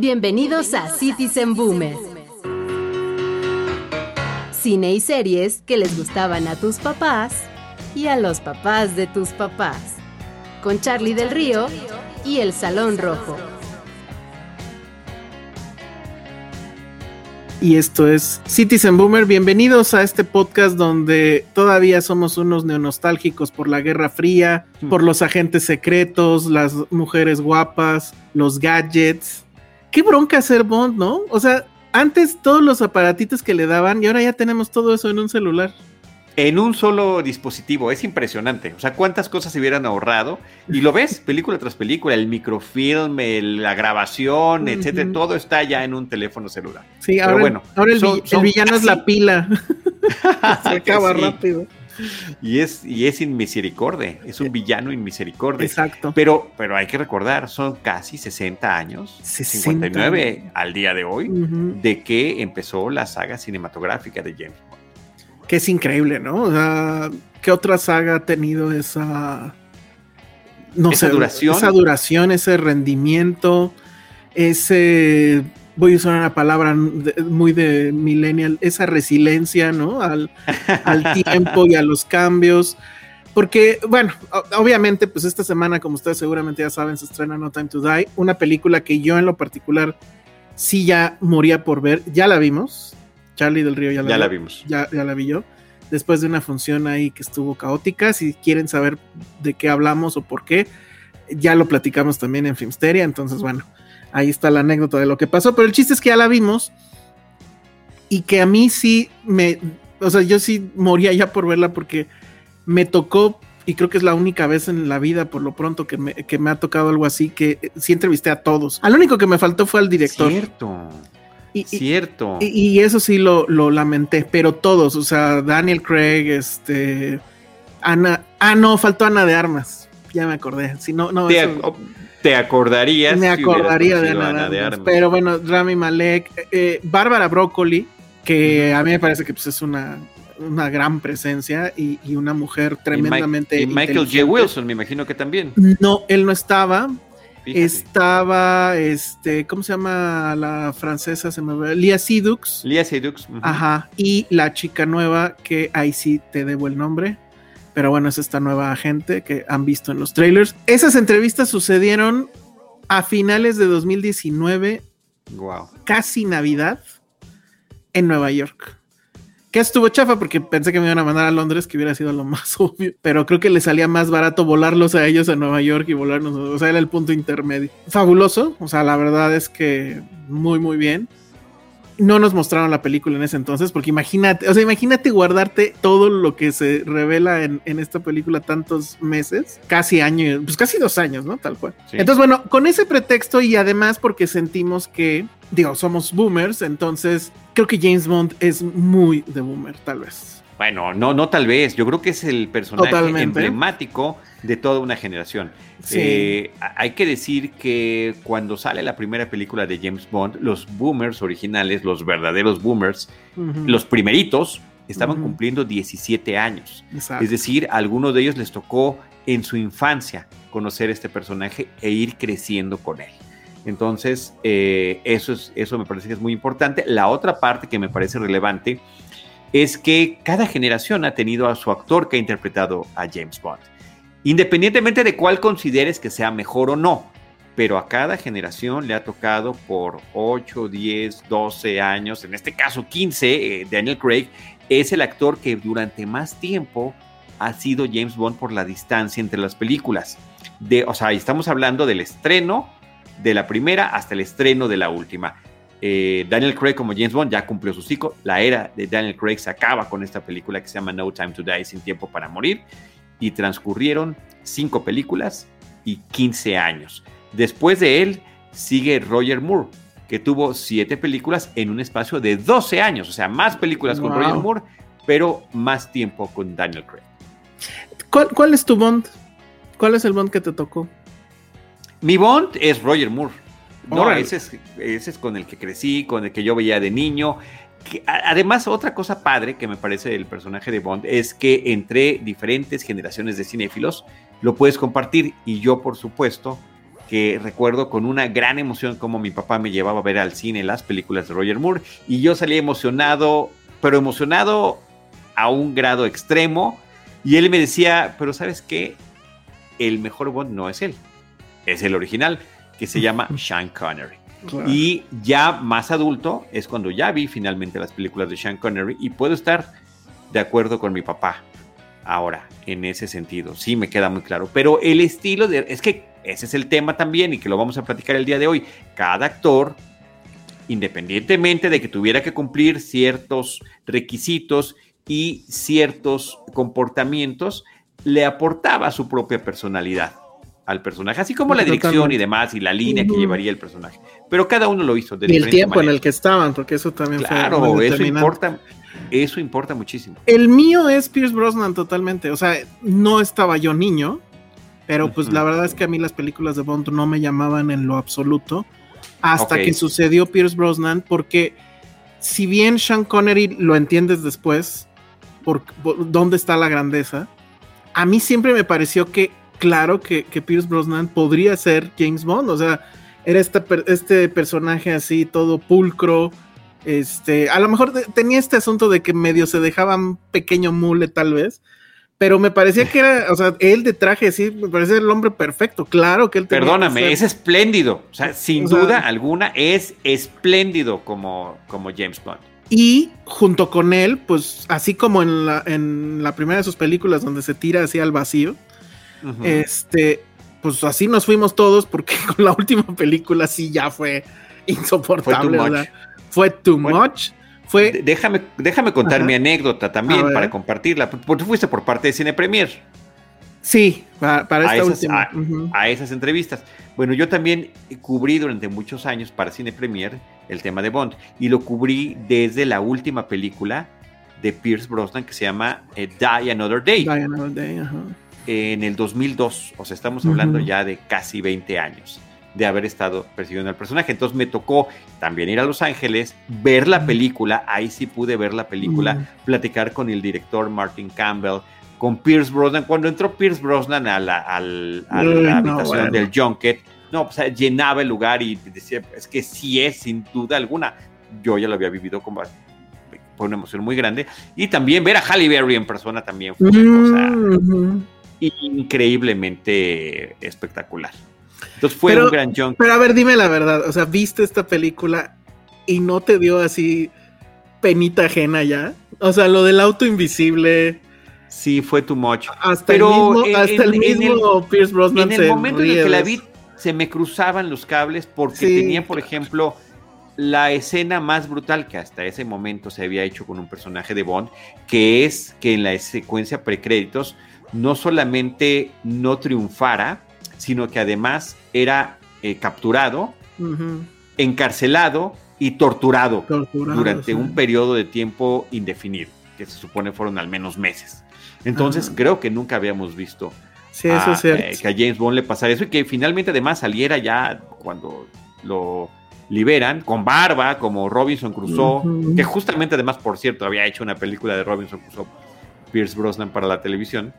Bienvenidos a Citizen Boomer. Cine y series que les gustaban a tus papás y a los papás de tus papás. Con Charlie del Río y El Salón Rojo. y esto es Citizen Boomer. Bienvenidos a este podcast donde todavía somos unos neonostálgicos por la Guerra Fría, por los agentes secretos, las mujeres guapas, los gadgets. Qué bronca ser Bond, ¿no? O sea, antes todos los aparatitos que le daban y ahora ya tenemos todo eso en un celular en un solo dispositivo. Es impresionante. O sea, cuántas cosas se hubieran ahorrado. Y lo ves, película tras película, el microfilm, la grabación, etcétera, todo está ya en un teléfono celular. Sí, ahora, bueno, ahora el, villano es la pila. se acaba rápido. Y es, y es inmisericordia, es un villano inmisericordia. Exacto. Pero, pero hay que recordar, son casi 60 años, 59 al día de hoy, de que empezó la saga cinematográfica de James Bond que es increíble, ¿no? O sea, ¿qué otra saga ha tenido esa... No ¿Esa sé, duración? esa duración, ese rendimiento, ese voy a usar una palabra muy de millennial, esa resiliencia, ¿no? Al, al, tiempo y a los cambios. Porque, bueno, obviamente, pues esta semana, como ustedes seguramente ya saben, se estrena No Time to Die, una película que yo en lo particular sí ya moría por ver, ya la vimos, Charlie del Río ya la, vimos. Ya, ya la vi yo. Después de una función ahí que estuvo caótica. Si quieren saber de qué hablamos o por qué, ya lo platicamos también en Filmsteria. Entonces, bueno, ahí está la anécdota de lo que pasó. Pero el chiste es que ya la vimos. Y que a mí sí me. O sea, yo sí moría ya por verla porque me tocó y creo que es la única vez en la vida, por lo pronto, que me, que me ha tocado algo así, que sí entrevisté a todos. Al único que me faltó fue al director. Cierto. Cierto. Y, eso sí lo, lamenté, pero todos, o sea, Daniel Craig, este, Ana, ah, no, faltó Ana de Armas, ya me acordé, si no, no. Te, acordarías. Me acordaría de Armas, Pero bueno, Rami Malek, eh, Bárbara Broccoli, que a mí me parece que pues, es una, una gran presencia y, una mujer tremendamente. Y, Michael J. Wilson, me imagino que también. No, él no estaba, estaba, este, ¿cómo se llama la francesa? Se me ve, Lia Sidux. Lia Sidux. Ajá. Y la chica nueva, que ahí sí te debo el nombre. Pero bueno, es esta nueva agente que han visto en los trailers. Esas entrevistas sucedieron a finales de 2019. Wow. Casi Navidad en Nueva York. Que estuvo chafa porque pensé que me iban a mandar a Londres, que hubiera sido lo más obvio. Pero creo que le salía más barato volarlos a ellos a Nueva York y volarnos. O sea, era el punto intermedio. Fabuloso. O sea, la verdad es que muy, muy bien no nos mostraron la película en ese entonces, porque imagínate, o sea, imagínate guardarte todo lo que se revela en, esta película tantos meses, casi año, pues casi dos años, ¿no? Tal cual. Entonces, bueno, con ese pretexto y además porque sentimos que, digo, somos boomers, entonces creo que James Bond es muy de boomer, tal vez. Bueno, no, no tal vez, yo creo que es el personaje emblemático de toda una generación. Eh, hay que decir que cuando sale la primera película de James Bond, los boomers originales, los verdaderos boomers, los primeritos, estaban cumpliendo 17 años. Es decir, a algunos de ellos les tocó en su infancia conocer este personaje e ir creciendo con él. Entonces, eh, eso, es, eso me parece que es muy importante. La otra parte que me parece relevante es que cada generación ha tenido a su actor que ha interpretado a James Bond. Independientemente de cuál consideres que sea mejor o no, pero a cada generación le ha tocado por 8, 10, 12 años, en este caso 15, eh, Daniel Craig es el actor que durante más tiempo ha sido James Bond por la distancia entre las películas. De, o sea, estamos hablando del estreno de la primera hasta el estreno de la última. Eh, Daniel Craig como James Bond ya cumplió su ciclo. La era de Daniel Craig se acaba con esta película que se llama No Time to Die, Sin Tiempo para Morir. Y transcurrieron cinco películas y 15 años. Después de él sigue Roger Moore, que tuvo siete películas en un espacio de 12 años. O sea, más películas con Roger Moore, pero más tiempo con Daniel Craig. ¿Cuál, es tu Bond? ¿Cuál es el Bond que te tocó? Mi Bond es Roger Moore. No, ese es, con el que crecí, con el que yo veía de niño. Además, otra cosa padre que me parece del personaje de Bond es que entre diferentes generaciones de cinéfilos lo puedes compartir. Y yo, por supuesto, que recuerdo con una gran emoción como mi papá me llevaba a ver al cine las películas de Roger Moore. Y yo salía emocionado, pero emocionado a un grado extremo y él me decía, pero ¿sabes qué? El mejor Bond no es él, es el original, que se llama Sean Connery. Y ya más adulto es cuando ya vi finalmente las películas de Sean Connery y puedo estar de acuerdo con mi papá. Ahora, en ese sentido, sí me queda muy claro. Pero el estilo. Es que ese es el tema también y que lo vamos a platicar el día de hoy. Cada actor, independientemente de que tuviera que cumplir ciertos requisitos y ciertos comportamientos le aportaba su propia personalidad al personaje, así como la dirección y demás y la línea que llevaría el personaje. Pero cada uno lo hizo de y el tiempo en el que estaban, porque eso también claro, fue eso importa, eso importa muchísimo. El mío es Pierce Brosnan totalmente, o sea, no estaba yo niño, pero pues la verdad es que a mí las películas de Bond no me llamaban en lo absoluto hasta que sucedió Pierce Brosnan, porque si bien Sean Connery lo entiendes después, por, dónde está la grandeza. A mí siempre me pareció que, claro, que, que Pierce Brosnan podría ser James Bond, o sea, era este, este personaje así, todo pulcro, este, a lo mejor tenía este asunto de que medio se dejaban pequeño mule tal vez, pero me parecía que era, o sea, él de traje sí, me parecía el hombre perfecto, claro que él Perdóname, es espléndido, o sea, sin duda alguna es espléndido como, como James Bond. Y junto con él, pues así como en la, en la primera de sus películas donde se tira así al vacío, este, pues así nos fuimos todos porque con la última película sí ya fue insoportable. Fue too much. Fue Déjame, déjame contar mi anécdota también para compartirla. Porque fuiste por parte de Cine Premier. Sí, para, esta esas, última. A, esas entrevistas. Bueno, yo también cubrí durante muchos años para Cine Premier el tema de Bond y lo cubrí desde la última película de Pierce Brosnan que se llama eh, Die Another Day. Die Another Day, ajá. En el 2002, o sea, estamos hablando ya de casi 20 años de haber estado persiguiendo al personaje. Entonces me tocó también ir a Los Ángeles, ver la película, ahí sí pude ver la película, platicar con el director Martin Campbell, con Pierce Brosnan. Cuando entró Pierce Brosnan a la, habitación del Junket, no, pues llenaba el lugar y decía, es que sí es, sin duda alguna. Yo ya lo había vivido con una emoción muy grande. Y también ver a Halle Berry en persona también fue una cosa increíblemente espectacular. Entonces fue un gran Junket. Pero a ver, dime la verdad, o sea, ¿viste esta película y no te dio así penita ajena ya? O sea, lo del auto invisible Sí, fue too much. Hasta el mismo, hasta el mismo Pierce Brosnan. En el momento en el que la vi, se me cruzaban los cables porque tenía, por ejemplo, la escena más brutal que hasta ese momento se había hecho con un personaje de Bond, que es que en la secuencia precréditos no solamente no triunfara, sino que además era eh, capturado, encarcelado y torturado, durante un periodo de tiempo indefinido, que se supone fueron al menos meses. Entonces creo que nunca habíamos visto a, eh, que a James Bond le pasara eso y que finalmente además saliera ya cuando lo liberan con barba como Robinson Crusoe, que justamente además por cierto había hecho una película de Robinson Crusoe, Pierce Brosnan para la televisión,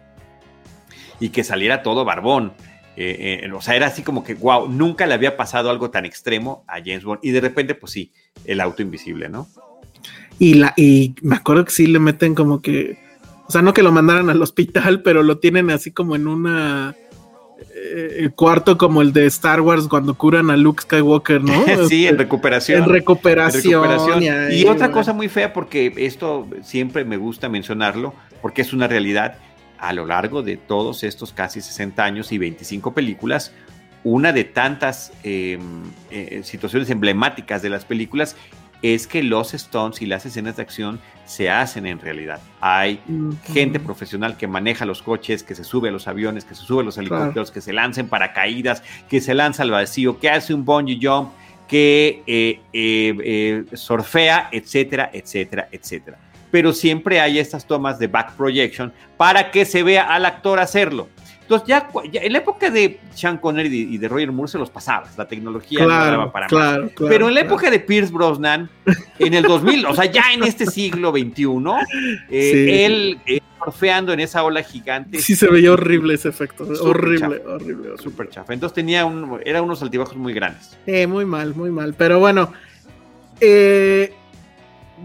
y que saliera todo barbón. Eh, eh, o sea, era así como que, wow, nunca le había pasado algo tan extremo a James Bond. Y de repente, pues sí, el auto invisible, ¿no? Y, la, y me acuerdo que sí le meten como que, o sea, no que lo mandaran al hospital, pero lo tienen así como en una eh, cuarto como el de Star Wars cuando curan a Luke Skywalker, ¿no? sí, en recuperación. En recuperación. Y, otra cosa muy fea, porque esto siempre me gusta mencionarlo, porque es una realidad. A lo largo de todos estos casi 60 años y 25 películas, una de tantas em, eh, situaciones emblemáticas de las películas es que los Stones y las escenas de acción se hacen en realidad. Hay gente profesional que maneja los coches, que se sube a los aviones, que se sube a los helicópteros, que se lanza en paracaídas, que se lanza al vacío, que hace un bungee jump, que eh, eh, eh, surfea, etcétera, etcétera, etcétera. Pero siempre hay estas tomas de back projection para que se vea al actor hacerlo. Entonces, ya, en la época de Sean Connery y de Roger Moore se los pasabas, la tecnología no daba para más. Pero en la época de Pierce Brosnan, en el 2000, o sea, ya en este siglo XXI, eh, él eh, surfeando en esa ola gigante. Sí, se veía horrible ese efecto. Horrible, horrible, horrible, Súper chafa. Entonces tenía un, era unos altibajos muy grandes. Eh, muy mal, muy mal. Pero bueno, eh,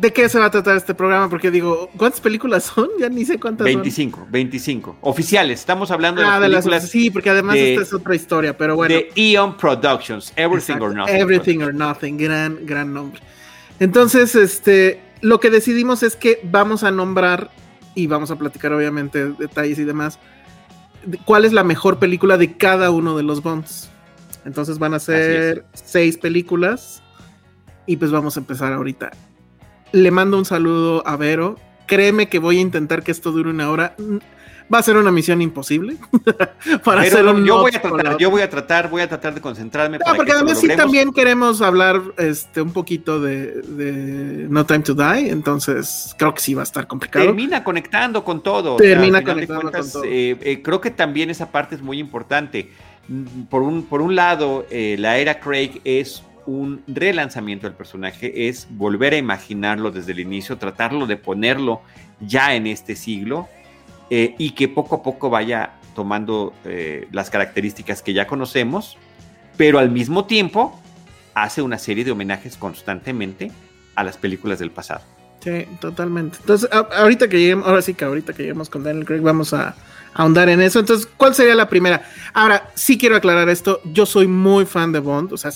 ¿De qué se va a tratar este programa? Porque digo, ¿cuántas películas son? Ya ni sé cuántas 25, son. 25. Oficiales, estamos hablando de, ah, las películas Sí, porque además esta es otra historia, pero bueno. De Eon Productions, Everything or Nothing. Everything or Nothing, gran, gran nombre. Entonces, este, lo que decidimos es que vamos a nombrar, y vamos a platicar obviamente detalles y demás, cuál es la mejor película de cada uno de los Bonds. Entonces van a ser seis películas. Y pues vamos a empezar ahorita le mando un saludo a Vero. Créeme que voy a intentar que esto dure una hora. Va a ser una misión imposible para hacer un yo voy a tratar, yo voy a tratar, voy a tratar de concentrarme. No, porque además sí también queremos hablar este un poquito de, No Time to Die, entonces creo que sí va a estar complicado. Termina conectando con todo. Termina conectando con todo. Eh, eh, creo que también esa parte es muy importante. Por un, por un lado, eh, la era Craig es un relanzamiento del personaje, es volver a imaginarlo desde el inicio, tratarlo de ponerlo ya en este siglo eh, y que poco a poco vaya tomando eh, las características que ya conocemos, pero al mismo tiempo hace una serie de homenajes constantemente a las películas del pasado. Sí, totalmente. Entonces, ahorita que lleguemos, ahora sí que ahorita que lleguemos con Daniel Craig, vamos a, ahondar en eso. Entonces, ¿cuál sería la primera? Ahora, sí quiero aclarar esto. Yo soy muy fan de Bond. O sea,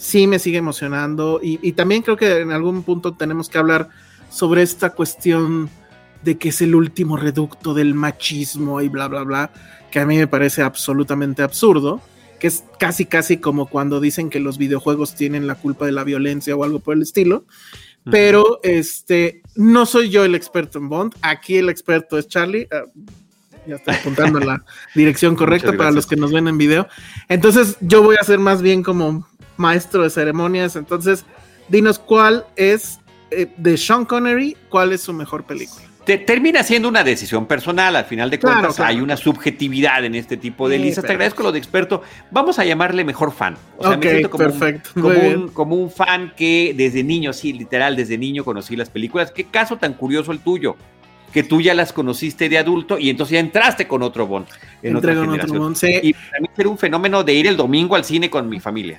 sí me sigue emocionando y, también creo que en algún punto tenemos que hablar sobre esta cuestión de que es el último reducto del machismo y bla, bla, bla, que a mí me parece absolutamente absurdo, que es casi, casi como cuando dicen que los videojuegos tienen la culpa de la violencia o algo por el estilo. Pero este, no soy yo el experto en Bond, aquí el experto es Charlie. Ah, ya estoy apuntando la dirección correcta para los que nos ven en video. Entonces, yo voy a ser más bien como maestro de ceremonias. Entonces, dinos cuál es eh, de Sean Connery, cuál es su mejor película. termina siendo una decisión personal, al final de cuentas hay una subjetividad en este tipo de listas. Te agradezco lo de experto. Vamos a llamarle mejor fan. O sea, me siento como, perfecto. Un, como, un, fan que desde niño, sí, literal, desde niño conocí las películas. Qué caso tan curioso el tuyo que tú ya las conociste de adulto y entonces ya entraste con otro Bond en otra generación. Y para mí era un fenómeno de ir el domingo al cine con mi familia.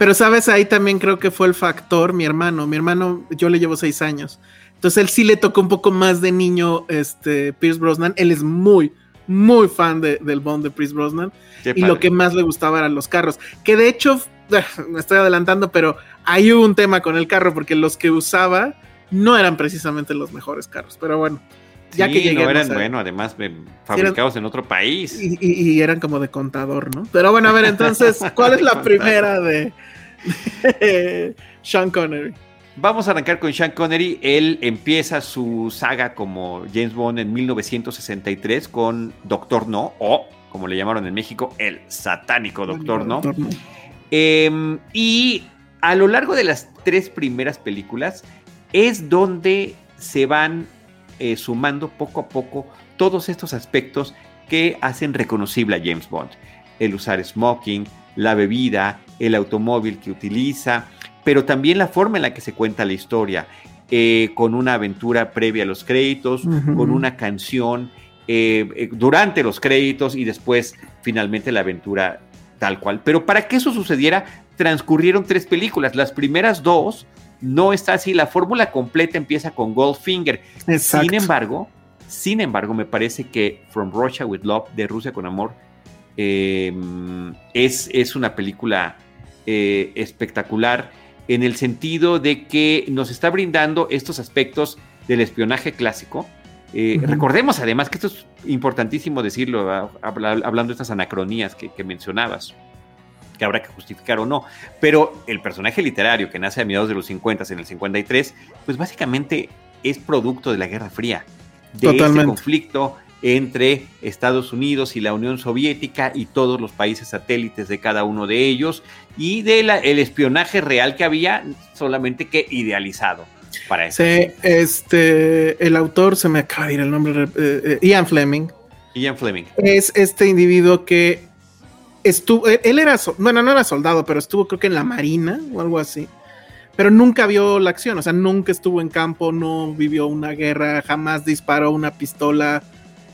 Pero sabes, ahí también creo que fue el factor mi hermano. Mi hermano, yo le llevo seis años. Entonces él sí le tocó un poco más de niño, este, Pierce Brosnan. Él es muy, muy fan del Bond de Pierce Brosnan. y lo que más le gustaba eran los carros. Que de hecho, me estoy adelantando, pero hay un tema con el carro, porque los que usaba no eran precisamente los mejores carros. Pero bueno, ya que no eran, bueno, además fabricados en otro país. Y, eran como de contador, ¿no? Pero bueno, a ver, entonces, ¿cuál es la primera de, Sean Connery? Vamos a arrancar con Sean Connery. Él empieza su saga como James Bond en 1963 con Doctor No, o como le llamaron en México, el satánico Doctor No. Em, y a lo largo de las tres primeras películas es donde se van eh, sumando poco a poco todos estos aspectos que hacen reconocible a James Bond. El usar smoking, la bebida, el automóvil que utiliza, pero también la forma en la que se cuenta la historia, eh, con una aventura previa a los créditos, con una canción eh, durante los créditos y después finalmente la aventura tal cual. Pero para que eso sucediera, transcurrieron tres películas. Las primeras dos no está así. La fórmula completa empieza con Goldfinger. Sin embargo, sin embargo, me parece que From Russia with Love, de Rusia con Amor, eh, es, es, una película eh, espectacular en el sentido de que nos está brindando estos aspectos del espionaje clásico. Eh, recordemos además que esto es importantísimo decirlo, hablando de estas anacronías que, que mencionabas que habrá que justificar o no. Pero el personaje literario que nace a mediados de los 50, en el 53, pues básicamente es producto de la Guerra Fría, de este conflicto entre Estados Unidos y la Unión Soviética y todos los países satélites de cada uno de ellos y del el espionaje real que había, solamente que idealizado para eso. Sí, este, el autor, se me acaba de ir el nombre, eh, eh, Ian Fleming. Ian Fleming. Es este individuo que estuvo, él era, bueno, no era soldado, pero estuvo creo que en la Marina o algo así. Pero nunca vio la acción, o sea, nunca estuvo en campo, no vivió una guerra, jamás disparó una pistola,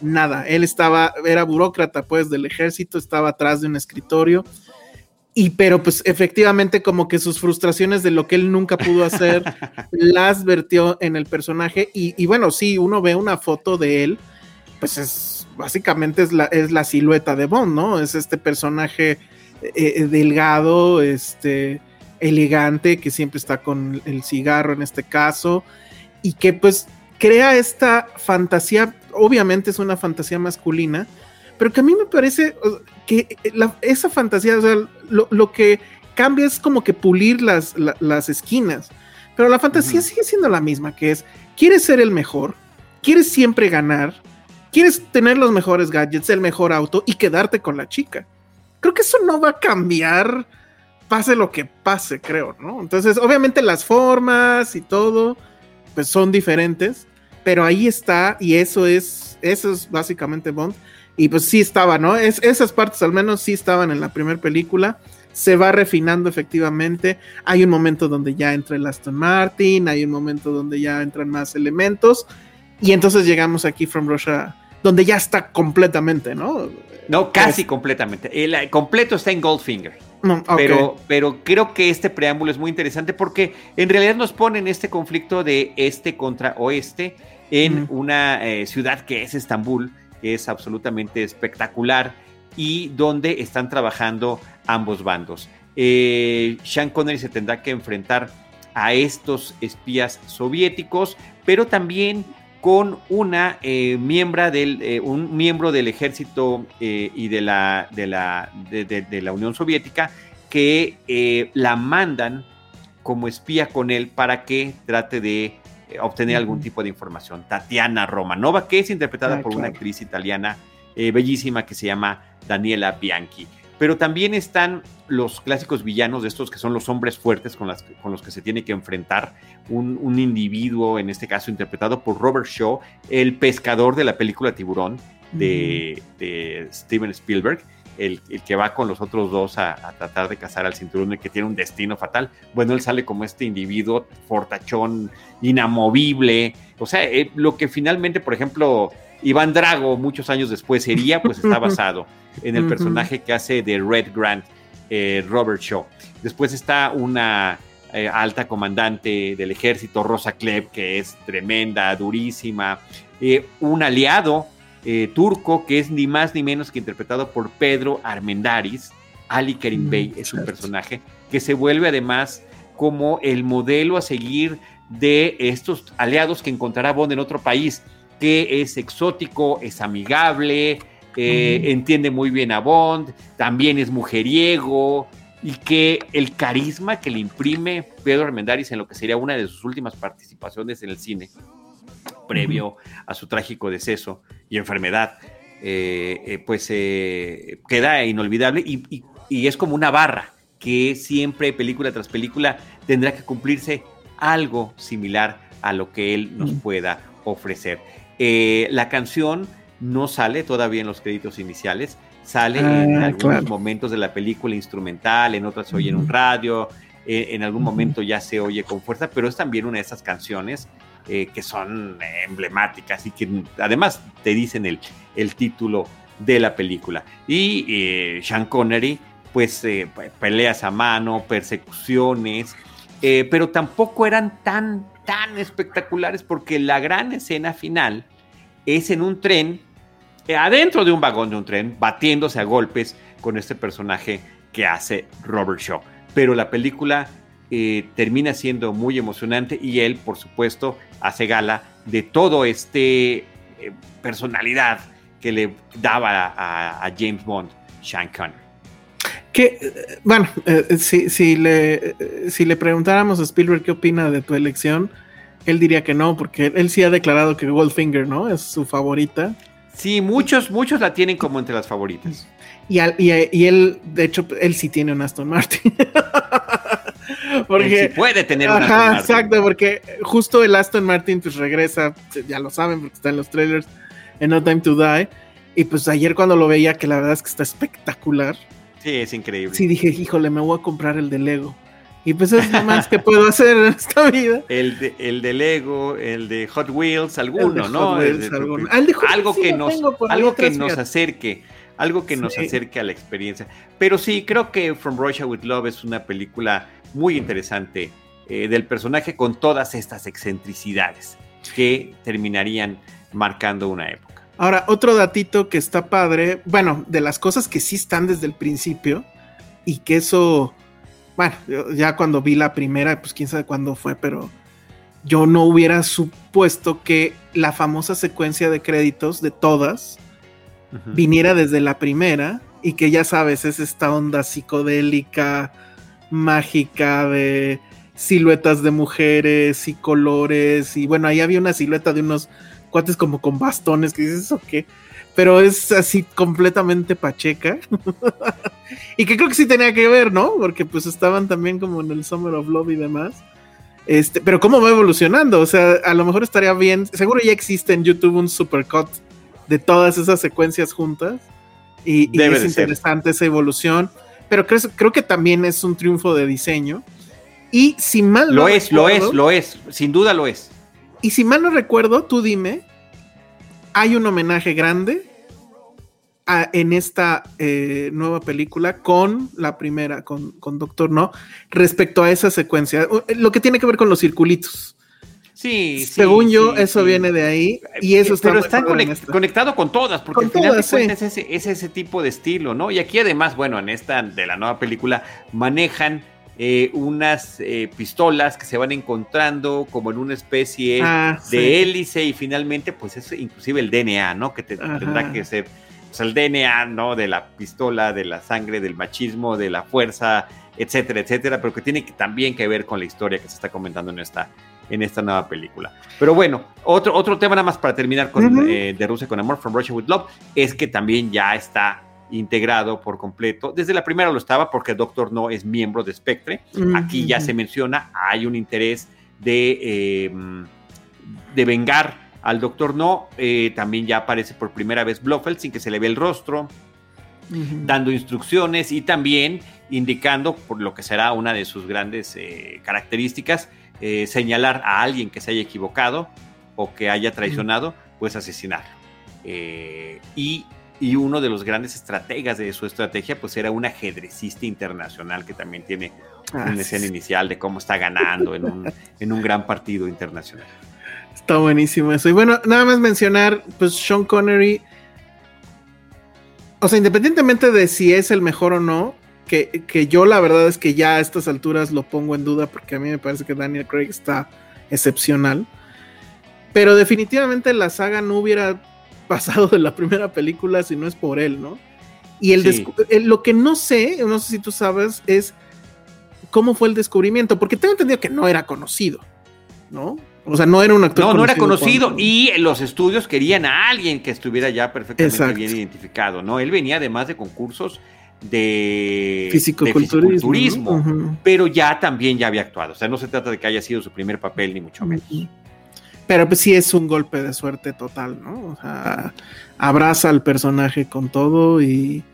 nada. Él estaba, era burócrata pues del ejército, estaba atrás de un escritorio. Y pero pues efectivamente como que sus frustraciones de lo que él nunca pudo hacer las vertió en el personaje. Y, y bueno, sí, uno ve una foto de él, pues es básicamente es la, es la silueta de Bond, ¿no? Es este personaje eh, eh, delgado, este, elegante, que siempre está con el cigarro en este caso, y que pues crea esta fantasía, obviamente es una fantasía masculina, pero que a mí me parece que esa fantasía, o sea, lo, que cambia es como que pulir las, las esquinas, pero la fantasía sigue siendo la misma, que es, quieres ser el mejor, quieres siempre ganar, quieres tener los mejores gadgets, el mejor auto y quedarte con la chica. Creo que eso no va a cambiar, pase lo que pase, creo, ¿no? Entonces, obviamente las formas y todo, pues son diferentes, pero ahí está y eso es, eso es básicamente Bond. Y pues sí estaba, ¿no? Es, esas partes al menos sí estaban en la primera película. Se va refinando efectivamente. Hay un momento donde ya entra el Aston Martin, hay un momento donde ya entran más elementos. Y entonces llegamos aquí From Russia donde ya está completamente, ¿no? No, casi completamente. El completo está en Goldfinger. pero, pero creo que este preámbulo es muy interesante porque en realidad nos pone en este conflicto de este contra oeste en una eh, ciudad que es Estambul, que es absolutamente espectacular y donde están trabajando ambos bandos. Eh, Sean Connery se tendrá que enfrentar a estos espías soviéticos, pero también con una eh, del, eh, un miembro del ejército eh, y de la, de la, de, la Unión Soviética que eh, la mandan como espía con él para que trate de obtener algún tipo de información. Tatiana Romanova, que es interpretada ah, por una actriz italiana bellísima que se llama Daniela Bianchi pero también están los clásicos villanos de estos que son los hombres fuertes con, con los que se tiene que enfrentar un, individuo, en este caso interpretado por Robert Shaw, el pescador de la película Tiburón de, Steven Spielberg. El, que va con los otros dos a, tratar de cazar al cinturón y que tiene un destino fatal. Bueno, él sale como este individuo fortachón, inamovible. O sea, eh, lo que finalmente, por ejemplo, Iván Drago muchos años después sería, pues está basado en el personaje que hace de Red Grant, eh, Robert Shaw. Después está una eh, alta comandante del ejército, Rosa Klebb, que es tremenda, durísima. Eh, un aliado turco que es ni más ni menos que interpretado por Pedro Armendaris. Ali Kerim mm, Bey es un personaje que se vuelve además como el modelo a seguir de estos aliados que encontrará Bond en otro país que es exótico, es amigable, eh, entiende muy bien a Bond, también es mujeriego y que el carisma que le imprime Pedro Armendáriz en lo que sería una de sus últimas participaciones en el cine, previo a su trágico deceso y enfermedad, eh, eh, pues queda inolvidable y, y es como una barra que siempre, película tras película, tendrá que cumplirse algo similar a lo que él nos pueda ofrecer. Eh, la canción no sale todavía en los créditos iniciales, sale en ah, algunos momentos de la película instrumental, en otras se oye en un radio, eh, en algún momento ya se oye con fuerza, pero es también una de esas canciones eh, que son emblemáticas y que además te dicen el, el título de la película. Y Sean Connery, pues peleas a mano, persecuciones, eh, pero tampoco eran tan, tan espectaculares porque la gran escena final es en un tren, eh, adentro de un vagón de un tren, batiéndose a golpes con este personaje que hace Robert Shaw. Pero la película eh, termina siendo muy emocionante y él, por supuesto, hace gala de todo este personalidad que le daba a, James Bond, Sean Connery. Que, bueno, si, si, le, si le preguntáramos a Spielberg qué opina de tu elección, él diría que no, porque él sí ha declarado que Goldfinger, ¿no? Es su favorita. Sí, muchos, muchos la tienen como entre las favoritas. Y, y, él, de hecho, él sí tiene un Aston Martin. porque puede tener un Aston Martin. Exacto, porque justo el Aston Martin pues regresa, ya lo saben porque está en los trailers, en No Time to Die. Y pues ayer cuando lo veía, que la verdad es que está espectacular. Sí, es increíble. Sí, dije, híjole, me voy a comprar el de Lego. Y pues es lo más que puedo hacer en esta vida. El de, el de Lego, el de Hot Wheels, alguno, ¿no? algo que nos, algo que nos acerque, algo que nos acerque a la experiencia. Pero sí, creo que From Russia with Love es una película muy interesante eh, del personaje con todas estas excentricidades que terminarían marcando una época. Ahora, otro datito que está padre, bueno, de las cosas que sí están desde el principio y que eso bueno, ya cuando vi la primera, pues quién sabe cuándo fue, pero yo no hubiera supuesto que la famosa secuencia de créditos de todas viniera desde la primera y que ya sabes, es esta onda psicodélica, mágica de siluetas de mujeres y colores y bueno, ahí había una silueta de unos cuates como con bastones que dices, ¿eso qué? pero es así completamente pacheca. y que creo que sí tenía que ver, ¿no? Porque pues estaban también como en el Summer of Love y demás. Este, pero cómo va evolucionando, o sea, a lo mejor estaría bien, seguro ya existe en YouTube un supercut de todas esas secuencias juntas y, es interesante esa evolución, pero creo, creo que también es un triunfo de diseño. Y si mal lo es, lo es, lo es, sin duda lo es. Y si mal no recuerdo, tú dime, hay un homenaje grande en esta eh, nueva película con la primera, con, Doctor No, respecto a esa secuencia, lo que tiene que ver con los circulitos. Sí, Según yo, eso viene de ahí y eso está Pero está conectado con todas, porque al final es, ese, es ese tipo de estilo, ¿no? Y aquí además, bueno, en esta de la nueva película manejan eh, unas eh, pistolas que se van encontrando como en una especie ah, de hélice y finalmente pues es inclusive el DNA, ¿no? Que tendrá que ser pues, el DNA, ¿no? De la pistola, de la sangre, del machismo, de la fuerza, etcétera, etcétera, pero que tiene que, también que ver con la historia que se está comentando en esta, en esta nueva película. Pero bueno, otro, otro tema nada más para terminar con eh, De Rusia con Amor, From Russia with Love, es que también ya está integrado por completo. Desde la primera lo estaba porque Doctor No es miembro de Spectre. Aquí ya se menciona, hay un interés de, em, de vengar al Doctor No. Eh, también ya aparece por primera vez Blofeld sin que se le ve el rostro, dando instrucciones y también indicando, por lo que será una de sus grandes eh, características, eh, señalar a alguien que se haya equivocado o que haya traicionado, pues asesinarlo. y y uno de los grandes estrategas de su estrategia pues era un ajedrecista internacional que también tiene una escena inicial de cómo está ganando en un, en un gran partido internacional. Está buenísimo eso. Y bueno, nada más mencionar, pues Sean Connery, o sea, independientemente de si es el mejor o no, que, que, yo la verdad es que ya a estas alturas lo pongo en duda porque a mí me parece que Daniel Craig está excepcional. Pero definitivamente la saga no hubiera pasado de la primera película si no es por él, ¿no? Y el, lo que no sé, no sé si tú sabes, es cómo fue el descubrimiento, porque tengo entendido que no era conocido, ¿no? O sea, no era un actor. No, no era conocido y los estudios querían a alguien que estuviera ya perfectamente bien identificado, ¿no? Él venía además de concursos de fisicoculturismo, pero ya también ya había actuado. O sea, no se trata de que haya sido su primer papel, ni mucho menos. Pero pues sí es un golpe de suerte total, ¿no? O sea, abraza al personaje con todo y,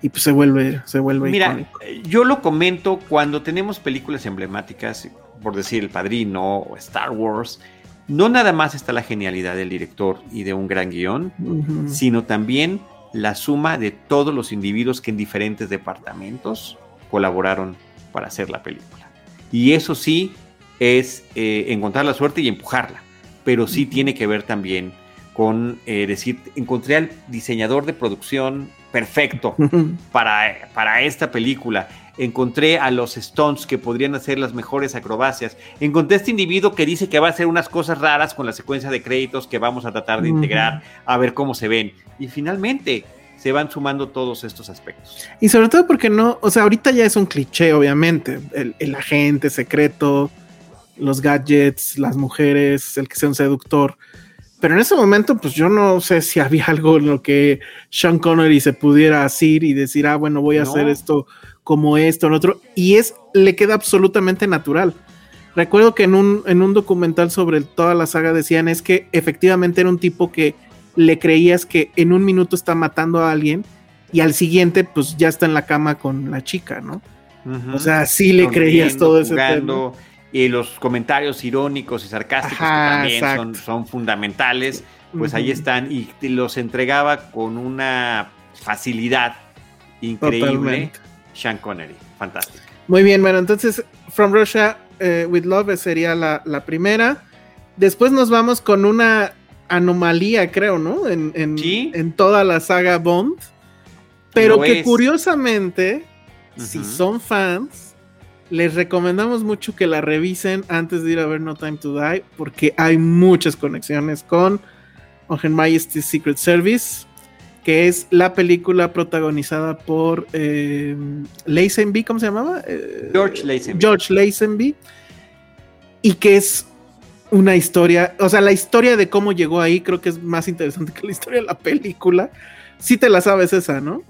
pues se vuelve, se vuelve Mira, yo lo comento cuando tenemos películas emblemáticas, por decir El Padrino o Star Wars, no nada más está la genialidad del director y de un gran guion, sino también la suma de todos los individuos que en diferentes departamentos colaboraron para hacer la película. Y eso sí, es eh, encontrar la suerte y empujarla, pero sí tiene que ver también con eh, decir, encontré al diseñador de producción perfecto para, para esta película. Encontré a los Stones que podrían hacer las mejores acrobacias. Encontré a este individuo que dice que va a hacer unas cosas raras con la secuencia de créditos que vamos a tratar de integrar, a ver cómo se ven. Y finalmente se van sumando todos estos aspectos. Y sobre todo porque no, o sea, ahorita ya es un cliché, obviamente. El, el agente secreto, los gadgets, las mujeres, el que sea un seductor. Pero en ese momento, pues yo no sé si había algo en lo que Sean Connery se pudiera hacer y decir, ah, bueno, voy a hacer esto como esto, en otro. Y es, le queda absolutamente natural. Recuerdo que en un, en un documental sobre toda la saga decían es que efectivamente era un tipo que le creías que en un minuto está matando a alguien y al siguiente, pues ya está en la cama con la chica, ¿no? O sea, sí le creías todo ese tema y los comentarios irónicos y sarcásticos que también son, fundamentales, pues ahí están y los entregaba con una facilidad increíble Sean Connery, fantástico. Muy bien, bueno, entonces From Russia eh, with Love sería la, primera. Después nos vamos con una anomalía, creo, ¿no? En, en, toda la saga Bond. Pero que curiosamente, si son fans, les recomendamos mucho que la revisen antes de ir a ver No Time to Die, porque hay muchas conexiones con On Majesty's Secret Service, que es la película protagonizada por eh, Lazenby, ¿cómo se llamaba? Eh, George Lazenby. George Lazenby, y que es una historia, o sea, la historia de cómo llegó ahí creo que es más interesante que la historia de la película. Si te la sabes esa, ¿no?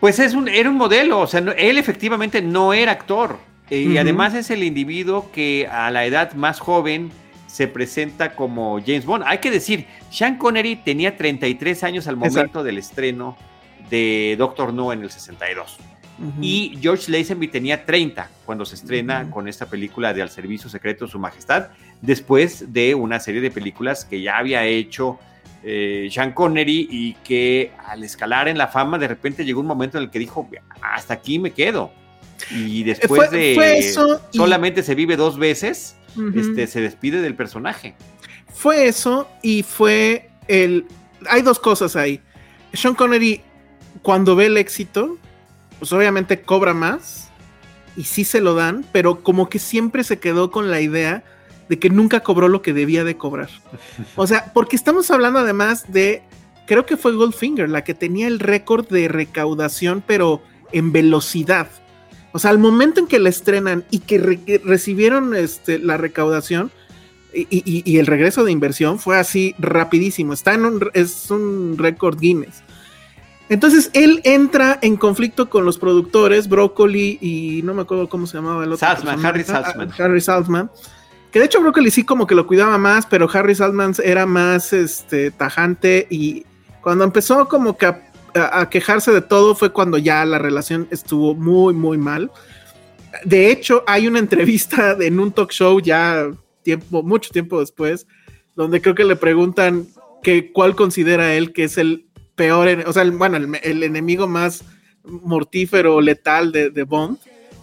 Pues es un, era un modelo, o sea, él efectivamente no era actor. Eh, y además es el individuo que a la edad más joven se presenta como James Bond. Hay que decir, Sean Connery tenía 33 años al momento del estreno de Doctor No en el 62. Y George Lazenby tenía 30 cuando se estrena con esta película de Al Servicio Secreto de Su Majestad, después de una serie de películas que ya había hecho eh, Sean Connery y que al escalar en la fama de repente llegó un momento en el que dijo, hasta aquí me quedo. Y después de solamente se vive dos veces, este, se despide del personaje. Fue eso y fue el... Hay dos cosas ahí. Sean Connery, cuando ve el éxito, pues obviamente cobra más y sí se lo dan, pero como que siempre se quedó con la idea de que nunca cobró lo que debía de cobrar. O sea, porque estamos hablando además de, creo que fue Goldfinger la que tenía el récord de recaudación, pero en velocidad. O sea, al momento en que la estrenan y que recibieron este, la recaudación y, el regreso de inversión fue así rapidísimo. Está en un, es un récord Guinness. Entonces él entra en conflicto con los productores, Broccoli y no me acuerdo cómo se llamaba el otro. Salzman, Harry Salzman. Harry Salzman que de hecho Broccoli sí como que lo cuidaba más, pero Harry Saltman era más este, tajante y cuando empezó como que a, quejarse de todo fue cuando ya la relación estuvo muy, muy mal. De hecho, hay una entrevista en un talk show ya tiempo, mucho tiempo después, donde creo que le preguntan que cuál considera él que es el peor, o sea, bueno, el, enemigo más mortífero, letal de, de Bond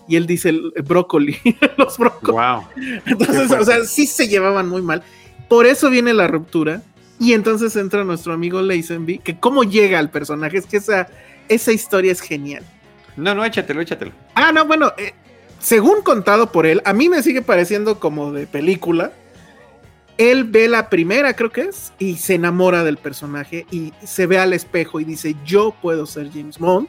y él dice el, brócoli, los brócolis. Wow. Entonces, o sea, sí se llevaban muy mal. Por eso viene la ruptura. Y entonces entra nuestro amigo Lazenby, que cómo llega al personaje, es que esa, esa historia es genial. No, no, échatelo, échatelo. Ah, no, bueno, eh, según contado por él, a mí me sigue pareciendo como de película. Él ve la primera, creo que es, y se enamora del personaje y se ve al espejo y dice, yo puedo ser James Bond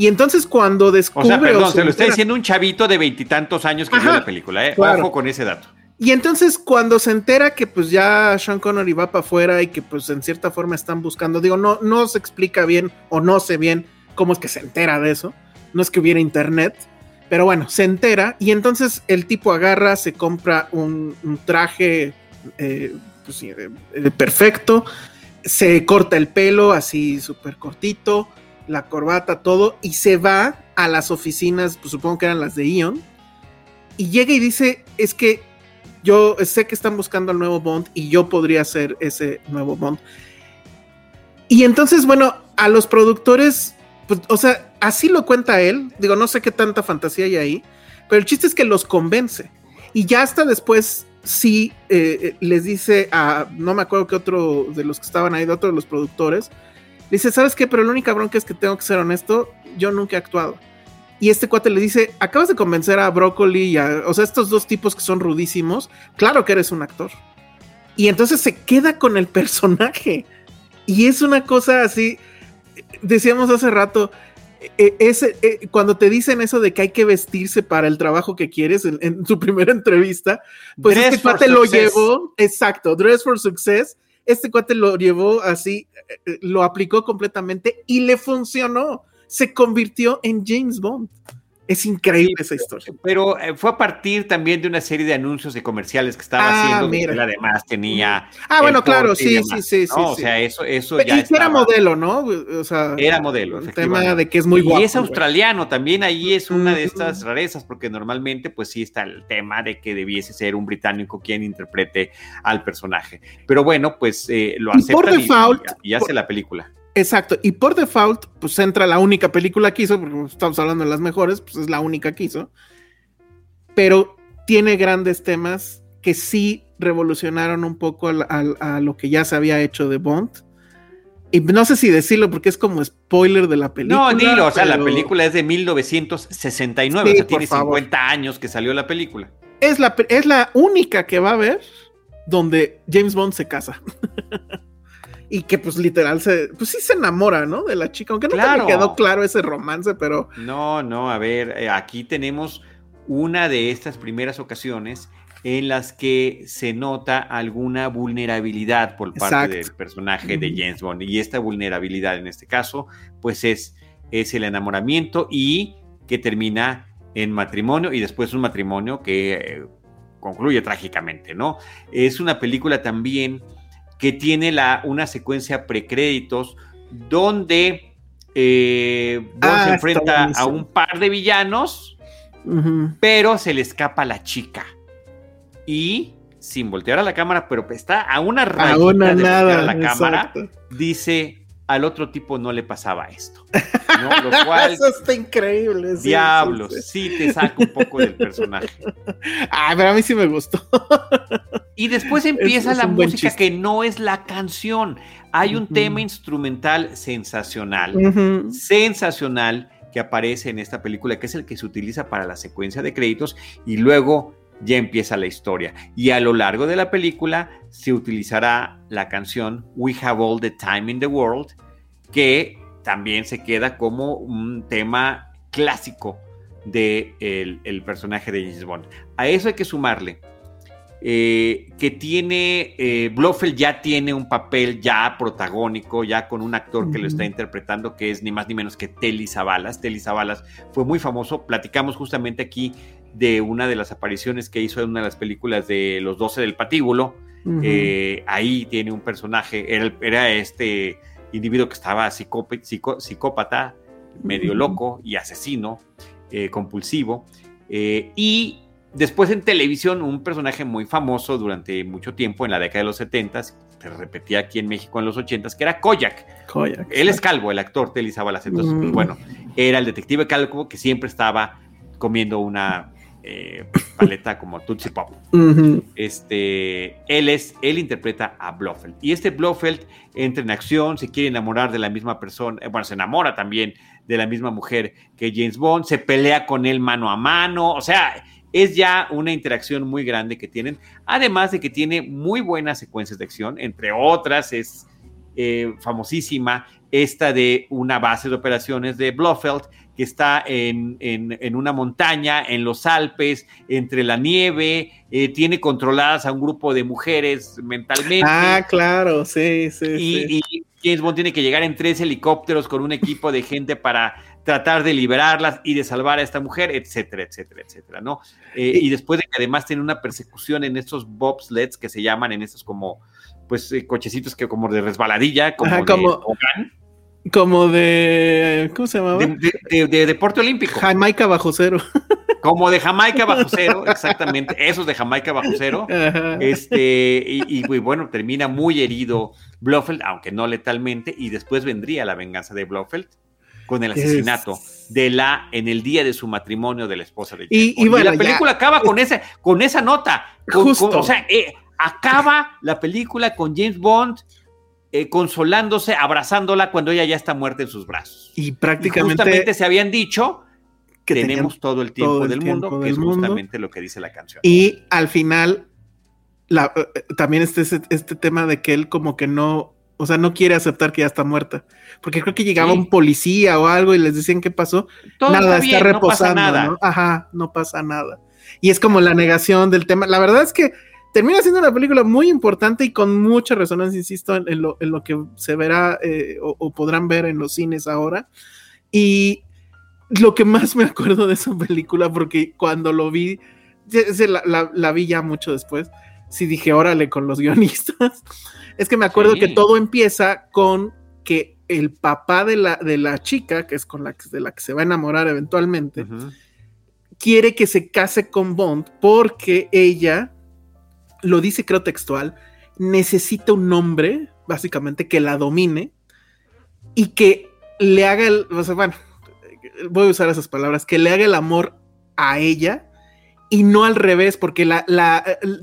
y entonces cuando descubre... O sea, perdón, se, lo está diciendo un chavito de veintitantos años que vio la película, ¿eh? Ojo con ese dato. Y entonces cuando se entera que pues ya Sean Connery va para afuera y que pues en cierta forma están buscando, digo, no, no se explica bien o no sé bien cómo es que se entera de eso, no es que hubiera internet, pero bueno, se entera y entonces el tipo agarra, se compra un, traje eh, pues, perfecto, se corta el pelo así súper cortito, la corbata, todo, y se va a las oficinas, pues supongo que eran las de Ion, y llega y dice, es que yo sé que están buscando al nuevo Bond y yo podría ser ese nuevo Bond. Y entonces, bueno, a los productores, pues, o sea, así lo cuenta él, digo, no sé qué tanta fantasía hay ahí, pero el chiste es que los convence. Y ya hasta después sí eh, eh, les dice a, no me acuerdo qué otro de los que estaban ahí, de otro de los productores, dice, ¿sabes qué? Pero el única bronca es que tengo que ser honesto, yo nunca he actuado. Y este cuate le dice, acabas de convencer a Broccoli y a, o sea, estos dos tipos que son rudísimos, claro que eres un actor. Y entonces se queda con el personaje. Y es una cosa así, decíamos hace rato, e, ese, e, cuando te dicen eso de que hay que vestirse para el trabajo que quieres en, su primera entrevista, pues este cuate lo llevó, exacto, Dress for Success, este cuate lo llevó así, eh, eh, lo aplicó completamente y le funcionó, se convirtió en James Bond. Es increíble esa historia. Pero eh, fue a partir también de una serie de anuncios y comerciales que estaba ah, haciendo. Mira. además tenía. Ah, bueno, claro, sí, sí, sí, sí, O sea, eso, eso ya. era modelo, ¿no? O sea, era modelo. El tema de que es muy guapo. Y es australiano, también ahí es una de estas rarezas, porque normalmente, pues sí está el tema de que debiese ser un británico quien interprete al personaje. Pero bueno, pues eh, lo acepta por default, y, hace la película. Exacto, y por default, pues entra la única película que hizo, porque estamos hablando de las mejores, pues es la única que hizo. Pero tiene grandes temas que sí revolucionaron un poco a, lo que ya se había hecho de Bond. Y no sé si decirlo porque es como spoiler de la película. No, dilo, o sea, la película es de 1969, o sea, tiene 50 años que salió la película. Es la, es la única que va a ver donde James Bond se casa. y que pues literal se, pues sí se enamora, ¿no? De la chica, aunque no me quedó claro ese romance, pero... No, no, a ver, eh, aquí tenemos una de estas primeras ocasiones en las que se nota alguna vulnerabilidad por parte del personaje de James Bond. Y esta vulnerabilidad en este caso, pues es, es el enamoramiento y que termina en matrimonio y después un matrimonio que eh, concluye trágicamente, ¿no? Es una película también que tiene la, una secuencia precréditos donde eh, ah, se enfrenta a un par de villanos, pero se le escapa la chica. Y sin voltear a la cámara, pero está a una rayita de voltear a la cámara, dice al otro tipo no le pasaba esto. Eso está increíble. diablos, sí, te saca un poco del personaje. Ah, pero a mí sí me gustó. y después empieza la música que no es la canción. Hay un tema instrumental sensacional, sensacional que aparece en esta película, que es el que se utiliza para la secuencia de créditos y luego ya empieza la historia. Y a lo largo de la película se utilizará la canción We Have All the Time in the World, que también se queda como un tema clásico del de el personaje de James Bond. A eso hay que sumarle eh, que tiene, eh, Blofeld ya tiene un papel ya protagónico, ya con un actor que lo está interpretando, que es ni más ni menos que Telly Savalas. Telly Savalas fue muy famoso, platicamos justamente aquí de una de las apariciones que hizo en una de las películas de Los Doce del Patíbulo. Eh, ahí tiene un personaje, era, este individuo que estaba psicópata, medio loco y asesino, compulsivo. y Después en televisión, un personaje muy famoso durante mucho tiempo, en la década de los 70, se repetía aquí en México en los 80, que era Koyak. Koyak. Él es calvo, el actor Telly Savalas. Entonces, pues, bueno, era el detective calvo que siempre estaba comiendo una eh, paleta como Tootsie Pop. Este, él es, él interpreta a Blofeld. Y este Blofeld entra en acción, se quiere enamorar de la misma persona, eh, bueno, se enamora también de la misma mujer que James Bond, se pelea con él mano a mano, o sea, es ya una interacción muy grande que tienen, además de que tiene muy buenas secuencias de acción, entre otras es eh, famosísima esta de una base de operaciones de Blofeld que está en, una montaña, en los Alpes, entre la nieve, eh, tiene controladas a un grupo de mujeres mentalmente. Ah, claro, sí, sí. Y, y James Bond tiene que llegar en tres helicópteros con un equipo de gente para tratar de liberarlas y de salvar a esta mujer, etcétera, etcétera, etcétera, ¿no? Eh, y después de que además tiene una persecución en estos bobsleds que se llaman, en estos como, pues, eh, cochecitos que como de resbaladilla, como, de como de, ¿cómo se llamaba? De, deporte olímpico. Jamaica bajo cero. Como de Jamaica bajo cero, exactamente, esos de Jamaica bajo cero. Este, y, bueno, termina muy herido Blofeld, aunque no letalmente, y después vendría la venganza de Blofeld con el asesinato de la en el día de su matrimonio de la esposa de James y, Bond. Y, la película acaba con esa con esa nota. o sea, eh, acaba la película con James Bond eh, consolándose, abrazándola cuando ella ya está muerta en sus brazos. Y prácticamente justamente se habían dicho que tenemos todo el tiempo del mundo, que es justamente lo que dice la canción. Y al final la, eh, también este, este tema de que él como que no, o sea, no quiere aceptar que ya está muerta. Porque creo que llegaba un policía o algo y les decían qué pasó. nada, está, reposando. nada. Ajá, no pasa nada. Y es como la negación del tema. La verdad es que termina siendo una película muy importante y con mucha resonancia, insisto, en, lo, que se verá eh, o, podrán ver en los cines ahora. Y lo que más me acuerdo de esa película, porque cuando lo vi, la vi ya mucho después, sí dije, órale, con los guionistas. Es que me acuerdo que todo empieza con que el papá de la, de la chica, que es con la, de la que se va a enamorar eventualmente, quiere que se case con Bond porque ella, lo dice creo textual, necesita un hombre, básicamente, que la domine y que le haga el, o sea, bueno, voy a usar esas palabras, que le haga el amor a ella y no al revés, porque la,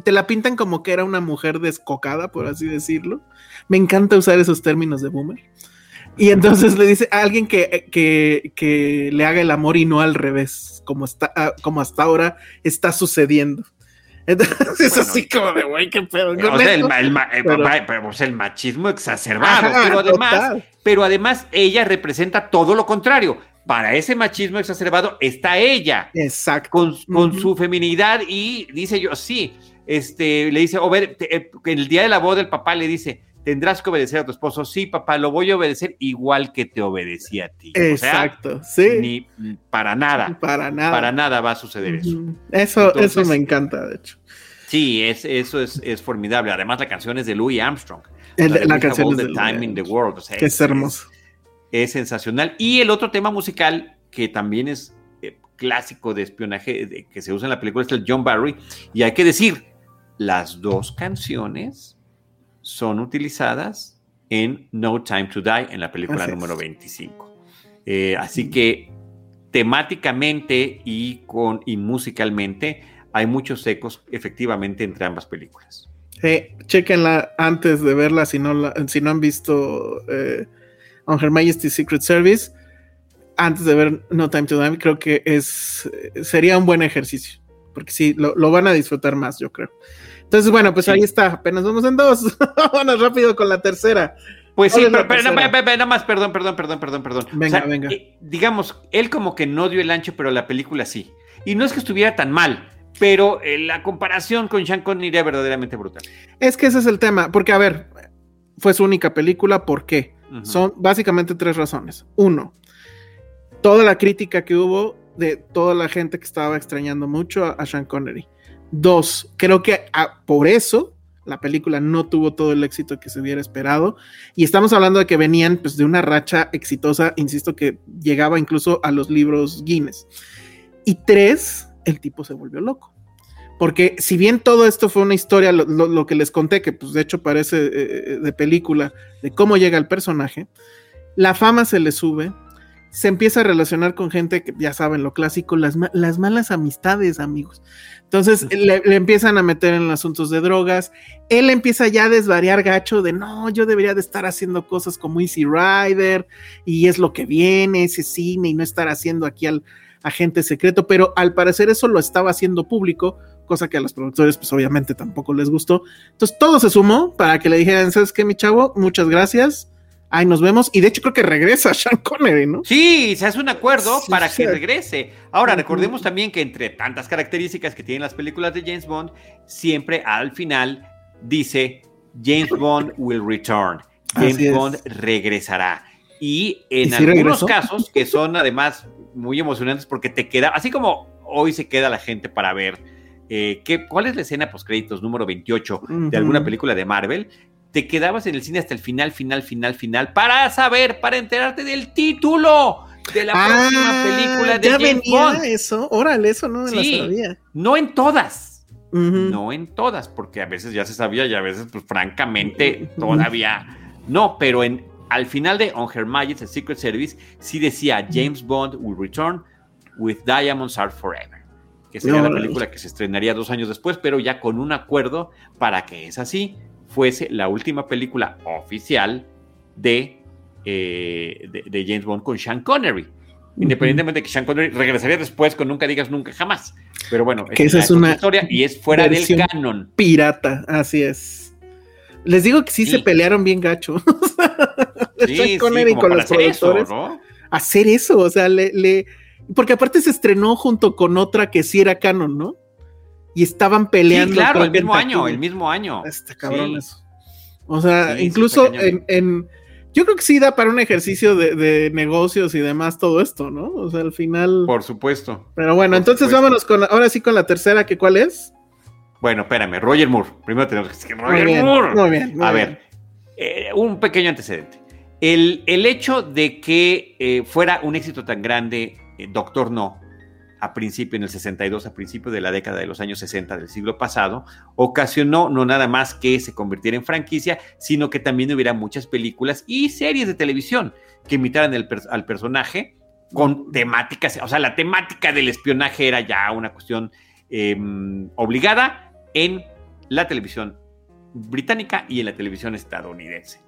te la pintan como que era una mujer descocada, por así decirlo. Me encanta usar esos términos de boomer. Y entonces le dice a alguien que, que, le haga el amor y no al revés, como, está, ah, como hasta ahora está sucediendo. Entonces es así como de, güey, qué pedo. O sea, el, el, machismo exacerbado, pero, además, pero además ella representa todo lo contrario para ese machismo exacerbado está ella. Exacto. Con, su feminidad y dice yo, sí, este, le dice, ver, eh, en el día de la boda el papá le dice, tendrás que obedecer a tu esposo. Sí, papá, lo voy a obedecer igual que te obedecí a ti. Exacto, sí. Ni para nada. Para nada. Para nada va a suceder eso. Eso, eso me encanta, de hecho. Sí, es, eso es, es formidable. Además, la canción es de Louis Armstrong. la, canción es de Time in the World. que es hermoso es sensacional. Y el otro tema musical que también es eh, clásico de espionaje que se usa en la película es el John Barry. Y hay que decir, las dos canciones son utilizadas en No Time to Die, en la película número 25. Eh, así que temáticamente y, con, y musicalmente hay muchos ecos efectivamente entre ambas películas. chequenla antes de verla si no, si no han visto eh, on Her Majesty's Secret Service antes de ver No Time to Die, creo que es sería un buen ejercicio, porque sí, lo, van a disfrutar más, yo creo. Entonces, bueno, pues ahí está, apenas vamos en dos. Vámonos rápido con la tercera. Pues sí, pero, nada más, perdón, perdón, perdón, perdón, perdón. Venga, venga. Eh, digamos, él como que no dio el ancho, pero la película sí. Y no es que estuviera tan mal, pero eh, la comparación con Sean Connery era verdaderamente brutal. Es que ese es el tema, porque a ver, fue su única película, ¿por qué? Son básicamente tres razones. Uno, toda la crítica que hubo de toda la gente que estaba extrañando mucho a, Sean Connery. Dos, creo que ah, por eso la película no tuvo todo el éxito que se hubiera esperado. Y estamos hablando de que venían pues, de una racha exitosa, insisto, que llegaba incluso a los libros Guinness. Y tres, el tipo se volvió loco. Porque si bien todo esto fue una historia, lo, que les conté, que pues de hecho parece eh, eh, de película, de cómo llega el personaje, la fama se le sube, se empieza a relacionar con gente que ya saben lo clásico, las, las malas amistades, amigos. Entonces le, empiezan a meter en asuntos de drogas, él empieza ya a desvariar gacho de no, yo debería de estar haciendo cosas como Easy Rider y es lo que viene, ese cine y no estar haciendo aquí al agente secreto, pero al parecer eso lo estaba haciendo público cosa que a los productores pues obviamente tampoco les gustó. Entonces todo se sumó para que le dijeran, ¿sabes qué, mi chavo? Muchas gracias. Ahí nos vemos. Y de hecho creo que regresa Sean Connery, ¿no? Sí, se hace un acuerdo para que regrese. Ahora, recordemos también que entre tantas características que tienen las películas de James Bond, siempre al final dice James Bond will return. James Bond regresará. Y en algunos casos, que son además muy emocionantes porque te queda, así como hoy se queda la gente para ver eh, ¿cuál es la escena post créditos número 28 de alguna película de Marvel? Te quedabas en el cine hasta el final, final, final, final, para saber, para enterarte del título de la próxima ah, película de ya venía eso, órale, eso no me lo sabía. No en todas, no en todas, porque a veces ya se sabía y a veces, pues francamente, todavía no, pero en al final de On Her Majesty's Secret Service sí decía James Bond will return with Diamonds Are Forever, que sería la película que se estrenaría dos años después, pero ya con un acuerdo para que es así, fuese la última película oficial de, eh, de, James Bond con Sean Connery. Independientemente de que Sean Connery regresaría después con Nunca Digas Nunca Jamás. Pero bueno, que esa es una historia y es fuera del canon. Pirata, así es. Les digo que sí, se pelearon bien gacho. sí, Connery con los productores. Hacer eso, o sea, le, Porque aparte se estrenó junto con otra que sí era canon, ¿no? Y estaban peleando. Sí, claro, el mismo año, el mismo año. Está cabrón eso. O sea, incluso en, Yo creo que sí da para un ejercicio de, negocios y demás todo esto, ¿no? O sea, al final. Por supuesto. Pero bueno, entonces vámonos con. Ahora sí con la tercera, que cuál es? Bueno, espérame, Roger Moore. Primero tenemos que decir Roger Moore. Muy bien. A ver, eh, un pequeño antecedente. El, hecho de que eh, fuera un éxito tan grande, eh, Doctor No, a principio, en el 62, a principio de la década de los años 60 del siglo pasado, ocasionó no nada más que se convirtiera en franquicia, sino que también hubiera muchas películas y series de televisión que imitaran al personaje con temáticas, o sea, la temática del espionaje era ya una cuestión em, obligada en la televisión británica y en la televisión estadounidense.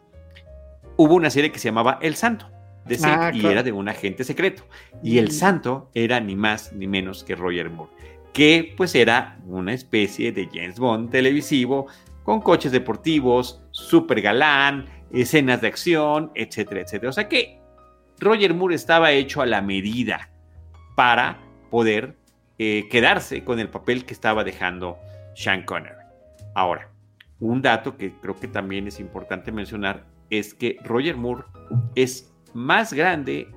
Hubo una serie que se llamaba El Santo Ah, y era de un agente secreto. Y el santo era ni más ni menos que Roger Moore, que pues era una especie de James Bond televisivo con coches deportivos, super galán, escenas de acción, etcétera, etcétera. O sea que Roger Moore estaba hecho a la medida para poder eh, quedarse con el papel que estaba dejando Sean Connery. Ahora, un dato que creo que también es importante mencionar es que Roger Moore es más grande,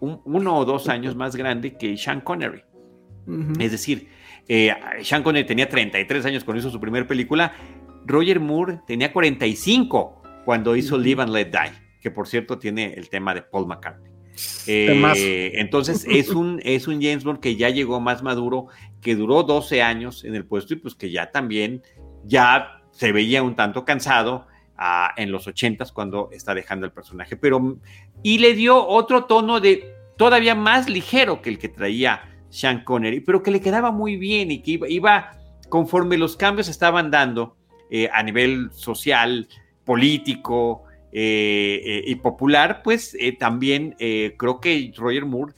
uno o dos años más grande que Sean Connery. Es decir, eh, Sean Connery tenía 33 años cuando hizo su primera película, Roger Moore tenía 45 cuando hizo Live and Let Die, que por cierto tiene el tema de Paul McCartney. Eh, entonces es un, es un James Bond que ya llegó más maduro, que duró 12 años en el puesto y pues que ya también ya se veía un tanto cansado en los 80 cuando está dejando el personaje. Pero y le dio otro tono de todavía más ligero que el que traía Sean Connery, pero que le quedaba muy bien y que iba, conforme los cambios estaban dando eh, a nivel social, político eh, eh, y popular, pues también creo que Roger Moore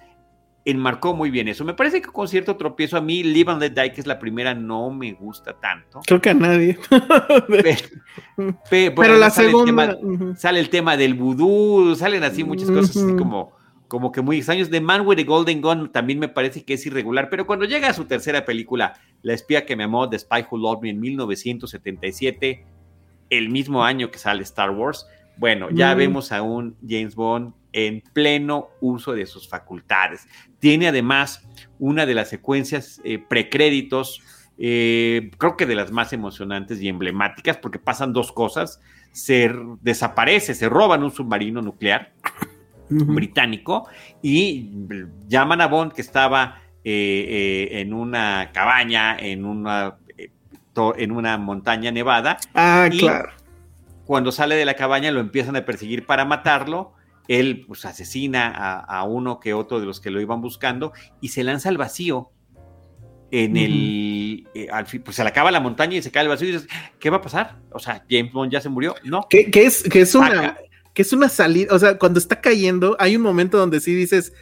enmarcó muy bien eso. Me parece que con cierto tropiezo a mí Live and Let Die, que es la primera, no me gusta tanto. Creo que a nadie. pero, la segunda... sale el tema del vudú, salen así muchas cosas así como, como que muy extraños. The Man with the Golden Gun también me parece que es irregular, pero cuando llega a su tercera película, La espía que me amó, The Spy Who Loved Me en 1977, el mismo año que sale Star Wars, bueno, ya mm. vemos a un James Bond en pleno uso de sus facultades. Tiene además una de las secuencias eh, precréditos, eh, creo que de las más emocionantes y emblemáticas, porque pasan dos cosas. Se desaparece, se roban un submarino nuclear británico y llaman a Bond que estaba eh, en una cabaña, en una, en una montaña nevada. Ah, claro. Cuando sale de la cabaña lo empiezan a perseguir para matarlo él pues, asesina a, uno que otro de los que lo iban buscando y se lanza al vacío. En el. Eh, al pues se le acaba la montaña y se cae al vacío y dices, ¿qué va a pasar? O sea, James Bond ya se murió. No. Que, es, que es una. Que es una salida. O sea, cuando está cayendo, hay un momento donde sí dices.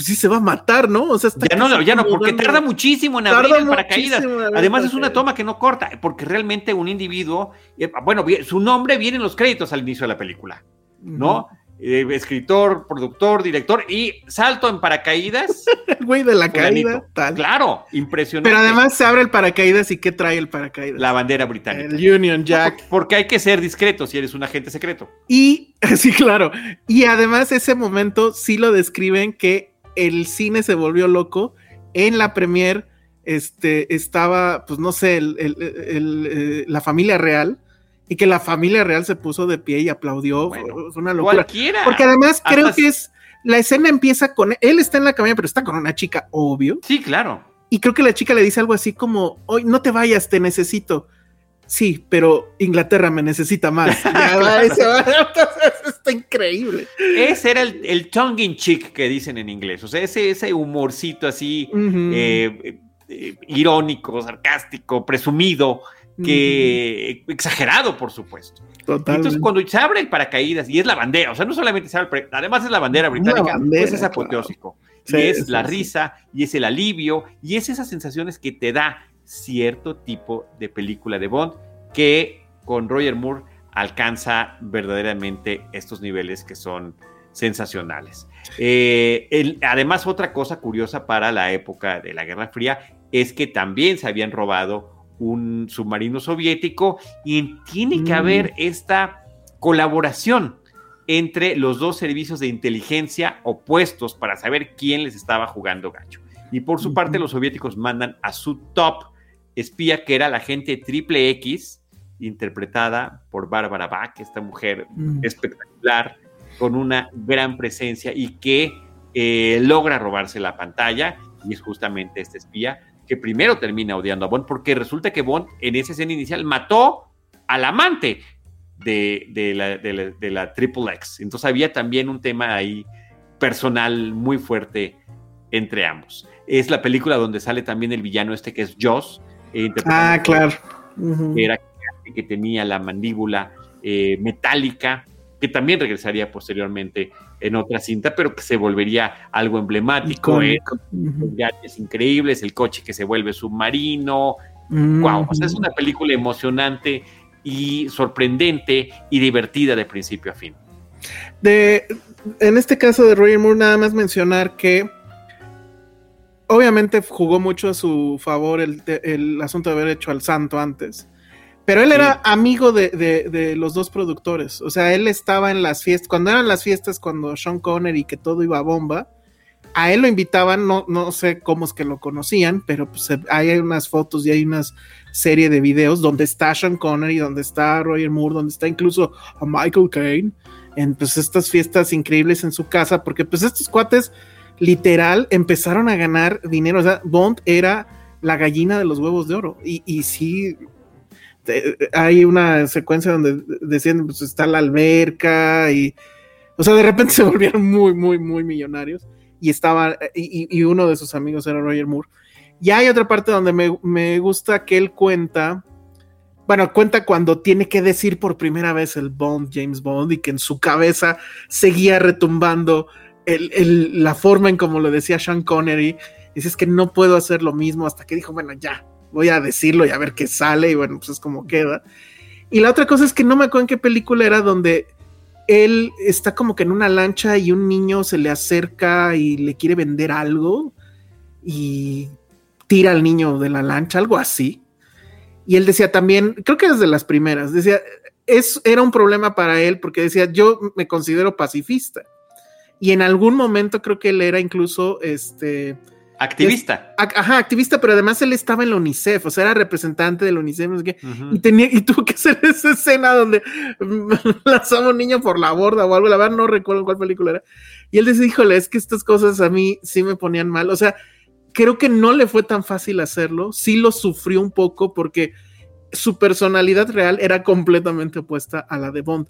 Pues sí se va a matar, ¿no? O sea, ya no, ya no, porque tarda muchísimo en abrir el paracaídas. Además, es una toma que no corta, porque realmente un individuo, eh, bueno, su nombre viene en los créditos al inicio de la película, ¿no? Eh, escritor, productor, director y salto en paracaídas. güey de la caída, Claro, impresionante. Pero además se abre el paracaídas y ¿qué trae el paracaídas? La bandera británica. El Union Jack. Porque hay que ser discreto si eres un agente secreto. Y, sí, claro. Y además ese momento sí lo describen que el cine se volvió loco. En la premier este, estaba, pues no sé, eh, la familia real y que la familia real se puso de pie y aplaudió. fue una locura. Cualquiera. Porque además creo que es. La escena empieza con. Él está en la cabaña, pero está con una chica, obvio. Sí, claro. Y creo que la chica le dice algo así como: Hoy no te vayas, te necesito. Sí, pero Inglaterra me necesita más. está increíble. Ese era el, el tongue in cheek que dicen en inglés, o sea, ese, ese humorcito así eh, eh, irónico, sarcástico, presumido, que exagerado, por supuesto. Entonces, cuando se abre el paracaídas y es la bandera, o sea, no solamente se abre, además es la bandera británica, pues es apoteósico. y es la risa, y es el alivio, y es esas sensaciones que te da cierto tipo de película de Bond que con Roger Moore alcanza verdaderamente estos niveles que son sensacionales. Eh, además, otra cosa curiosa para la época de la Guerra Fría es que también se habían robado un submarino soviético y tiene que mm. haber esta colaboración entre los dos servicios de inteligencia opuestos para saber quién les estaba jugando gacho. Y por su parte, los soviéticos mandan a su top espía, que era la agente Triple X, interpretada por Bárbara Bach, esta mujer mm. espectacular, con una gran presencia y que eh, logra robarse la pantalla, y es justamente este espía que primero termina odiando a Bond, porque resulta que Bond en esa escena inicial mató al amante de, la, de, la, Triple X. Entonces había también un tema ahí personal muy fuerte entre ambos. Es la película donde sale también el villano este que es Joss. Eh, ah, claro. que, era, que tenía la mandíbula eh, metálica, que también regresaría posteriormente en otra cinta, pero que se volvería algo emblemático. ¿eh? es increíbles, el coche que se vuelve submarino. Wow, o sea, es una película emocionante y sorprendente y divertida de principio a fin. De, en este caso de Roger Moore, nada más mencionar que obviamente jugó mucho a su favor el, el asunto de haber hecho al santo antes. Pero él era amigo de, los dos productores. O sea, él estaba en las fiestas. Cuando eran las fiestas, cuando Sean Connery y que todo iba a bomba, a él lo invitaban. No, no sé cómo es que lo conocían, pero pues hay unas fotos y hay una serie de videos donde está Sean Connery, donde está Roger Moore, donde está incluso a Michael Caine. En pues estas fiestas increíbles en su casa, porque pues estos cuates literal empezaron a ganar dinero. O sea, Bond era la gallina de los huevos de oro. Y, y sí, hay una secuencia donde decían, pues está la alberca y, o sea, de repente se volvieron muy, muy, muy millonarios y estaba, y, uno de sus amigos era Roger Moore. Y hay otra parte donde me, gusta que él cuenta, bueno, cuenta cuando tiene que decir por primera vez el Bond, James Bond, y que en su cabeza seguía retumbando la forma en como lo decía Sean Connery. Dice, es que no puedo hacer lo mismo hasta que dijo, bueno, ya, voy a decirlo y a ver qué sale y bueno, pues es como queda. Y la otra cosa es que no me acuerdo en qué película era donde él está como que en una lancha y un niño se le acerca y le quiere vender algo y tira al niño de la lancha, algo así. Y él decía también, creo que desde las primeras, decía, es, era un problema para él porque decía, yo me considero pacifista. Y en algún momento creo que él era incluso, este, Activista. ajá, activista, pero además él estaba en la UNICEF, o sea, era representante de la UNICEF, y tenía, y tuvo que hacer esa escena donde lanzaba un niño por la borda o algo, la verdad no recuerdo cuál película era. Y él decía, híjole, es que estas cosas a mí sí me ponían mal. O sea, creo que no le fue tan fácil hacerlo, sí lo sufrió un poco porque su personalidad real era completamente opuesta a la de Bond.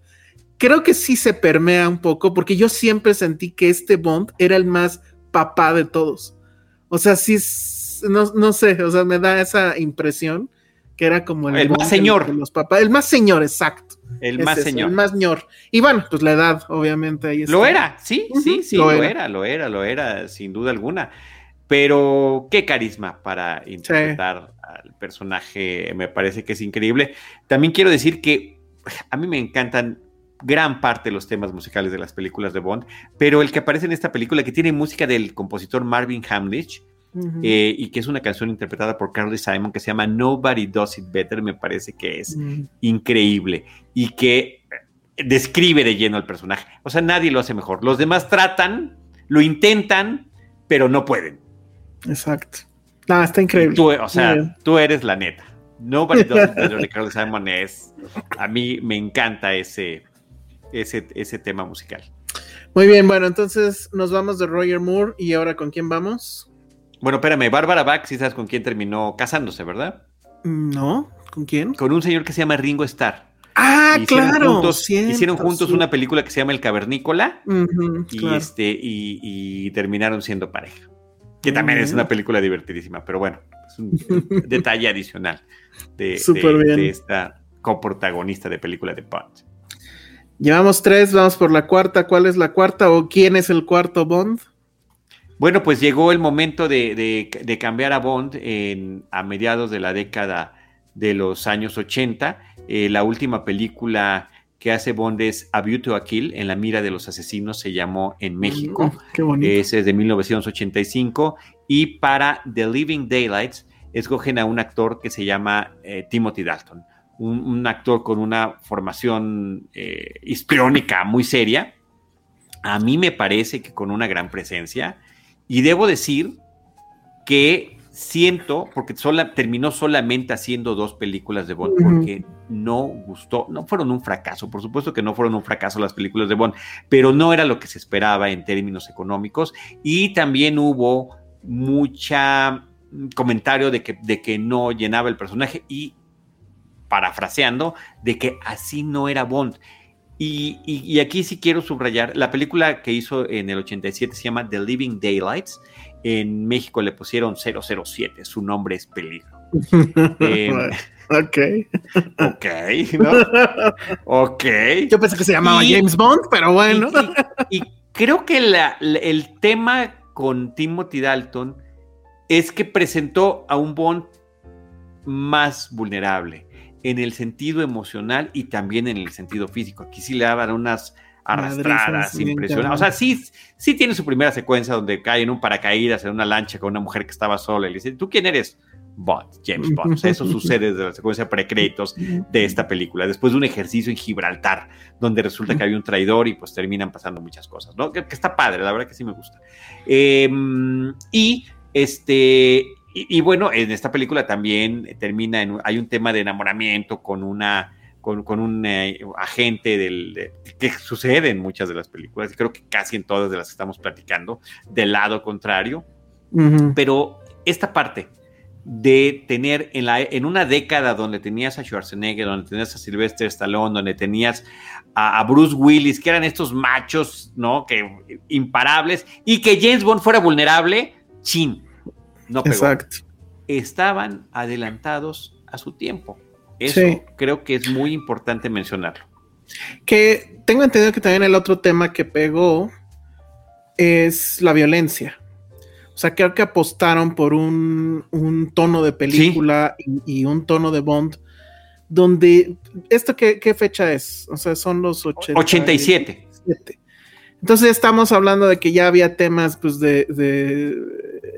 Creo que sí se permea un poco porque yo siempre sentí que este Bond era el más papá de todos. O sea, sí, no, no sé, o sea, me da esa impresión que era como el, más señor. los papás, el más señor, exacto. El más señor. El más señor. Y bueno, pues la edad, obviamente. Ahí Lo era, sí, sí, sí, lo, era. lo era, lo era, sin duda alguna. Pero qué carisma para interpretar al personaje, me parece que es increíble. También quiero decir que a mí me encantan gran parte de los temas musicales de las películas de Bond, pero el que aparece en esta película, que tiene música del compositor Marvin Hamlisch, eh, y que es una canción interpretada por Carly Simon que se llama Nobody Does It Better, me parece que es increíble y que describe de lleno al personaje. O sea, nadie lo hace mejor. Los demás tratan, lo intentan, pero no pueden. Exacto. No, está increíble. Tú, o sea, tú eres la neta. Nobody Does It Better de Carly Simon es. A mí me encanta ese, ese, ese tema musical. Muy bien, bueno, entonces nos vamos de Roger Moore y ahora con quién vamos? Bueno, espérame, Bárbara Bach, si sabes con quién terminó casándose, ¿verdad? No, ¿Con quién? Con un señor que se llama Ringo Starr. Ah, claro. hicieron juntos una película que se llama El Cavernícola y, este, y, terminaron siendo pareja. Que también es una película divertidísima, pero bueno, es un detalle adicional de, esta coprotagonista de película de Bond. Llevamos tres, vamos por la cuarta. ¿Cuál es la cuarta o quién es el cuarto Bond? Bueno, pues llegó el momento de, cambiar a Bond en, a mediados de la década de los años 80. Eh, la última película que hace Bond es A View to a Kill, en la mira de los asesinos, se llamó en México. Mm, qué bonito. Ese es de 1985. Y para The Living Daylights escogen a un actor que se llama eh, Timothy Dalton. Un, actor con una formación eh, histriónica muy seria. A mí me parece que con una gran presencia. Y debo decir que siento, porque terminó solamente haciendo dos películas de Bond, porque no gustó, no fueron un fracaso, por supuesto que no fueron un fracaso las películas de Bond, pero no era lo que se esperaba en términos económicos y también hubo mucha mm, comentario de que, de que no llenaba el personaje y parafraseando, de que así no era Bond. Y, y, aquí sí quiero subrayar, la película que hizo en el 87 se llama The Living Daylights en México le pusieron 007, su nombre es peligro. Em, ok. Ok, ¿no? Ok. Yo pensé que se llamaba James Bond, pero bueno. Y, creo que el tema con Timothy Dalton es que presentó a un Bond más vulnerable en el sentido emocional y también en el sentido físico. Aquí sí le daban unas arrastradas, impresionantes. O sea, sí, sí tiene su primera secuencia donde cae en un paracaídas en una lancha con una mujer que estaba sola y le dice, ¿tú quién eres? Bond, James Bond. O sea, eso sucede desde la secuencia precréditos de esta película, después de un ejercicio en Gibraltar, donde resulta que había un traidor y pues terminan pasando muchas cosas, ¿no? Que, está padre, la verdad que sí me gusta. Em, y este, y, bueno, en esta película también termina en, hay un tema de enamoramiento con una con, un eh, agente del, que sucede en muchas de las películas, creo que casi en todas de las que estamos platicando, del lado contrario. Pero esta parte de tener en, la, en una década donde tenías a Schwarzenegger, donde tenías a Sylvester Stallone, donde tenías a, Bruce Willis, que eran estos machos, ¿no? Que imparables, y que James Bond fuera vulnerable, chin, no pegó. Exacto. Estaban adelantados a su tiempo. Eso creo que es muy importante mencionarlo. Que tengo entendido que también el otro tema que pegó es la violencia. O sea, creo que apostaron por un, tono de película y, un tono de Bond donde, ¿esto qué, fecha es? O sea, son los 87. Entonces estamos hablando de que ya había temas pues de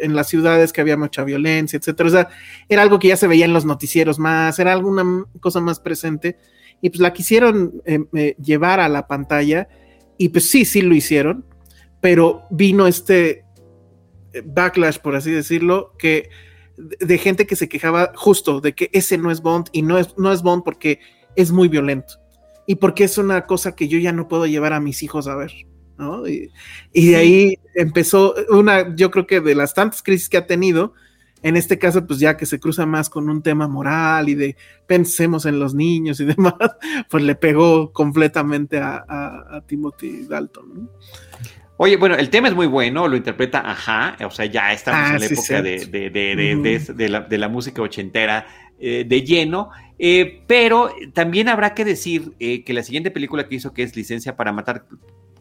en las ciudades que había mucha violencia, etcétera. O sea, era algo que ya se veía en los noticieros más, era alguna cosa más presente. Y pues la quisieron eh, llevar a la pantalla. Y pues sí, sí lo hicieron. Pero vino este eh, backlash, por así decirlo, que de gente que se quejaba justo de que ese no es Bond y no es, no es Bond porque es muy violento y porque es una cosa que yo ya no puedo llevar a mis hijos a ver. Y, de ahí empezó una, yo creo que de las tantas crisis que ha tenido, en este caso, pues ya que se cruza más con un tema moral y de pensemos en los niños y demás, pues le pegó completamente a, Timothy Dalton. Oye, bueno, el tema es muy bueno, lo interpreta Ajá, o sea, ya estamos ah, en la época de, la, música ochentera eh, de lleno, eh, pero también habrá que decir eh, que la siguiente película que hizo, que es Licencia para Matar,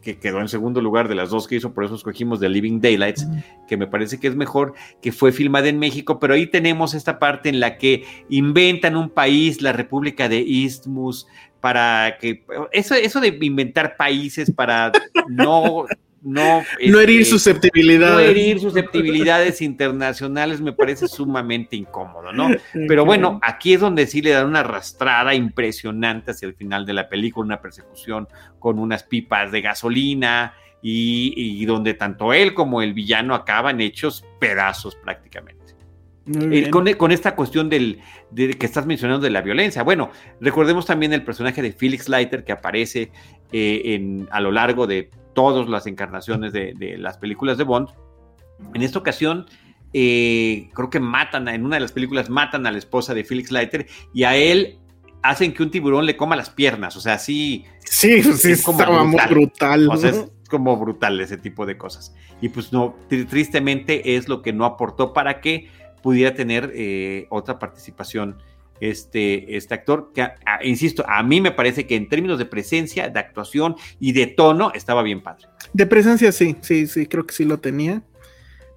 que quedó en segundo lugar de las dos que hizo, por eso escogimos The Living Daylights, que me parece que es mejor, que fue filmada en México, pero ahí tenemos esta parte en la que inventan un país, la República de Isthmus, para que eso, eso de inventar países para no no, no herir este, susceptibilidades. No herir susceptibilidades internacionales me parece sumamente incómodo, ¿no? Pero bueno, aquí es donde sí le dan una arrastrada impresionante hacia el final de la película, una persecución con unas pipas de gasolina y, donde tanto él como el villano acaban hechos pedazos prácticamente. Eh, con, esta cuestión del, de, que estás mencionando de la violencia. Bueno, recordemos también el personaje de Felix Leiter que aparece eh, en, a lo largo de todas las encarnaciones de, las películas de Bond. En esta ocasión eh, creo que matan, en una de las películas matan a la esposa de Felix Leiter y a él hacen que un tiburón le coma las piernas, o sea, sí. Sí, sí, es como brutal. muy brutal. O sea, es como brutal ese tipo de cosas. Y pues no, tristemente es lo que no aportó para que pudiera tener eh, otra participación este, este actor, que, insisto, a mí me parece que en términos de presencia, de actuación y de tono, estaba bien padre. De presencia sí, sí, sí, creo que sí lo tenía.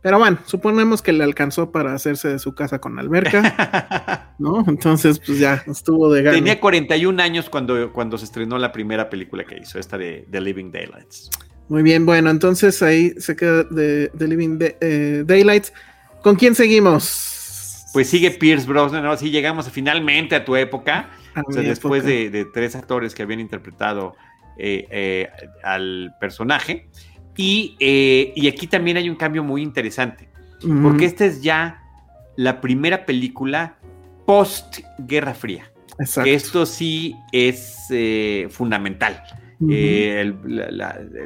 Pero bueno, suponemos que le alcanzó para hacerse de su casa con alberca, ¿no? Entonces, pues ya estuvo de gana. Tenía 41 años cuando, cuando se estrenó la primera película que hizo, esta de The Living Daylights. Muy bien, bueno, entonces ahí se queda de The Living eh, Daylights. ¿Con quién seguimos? Pues sigue Pierce Brosnan, ¿no? Así llegamos finalmente a tu época. después De, tres actores que habían interpretado eh, eh, al personaje. Eh, y, aquí también hay un cambio muy interesante, porque esta es ya la primera película post Guerra Fría. Que esto sí es fundamental.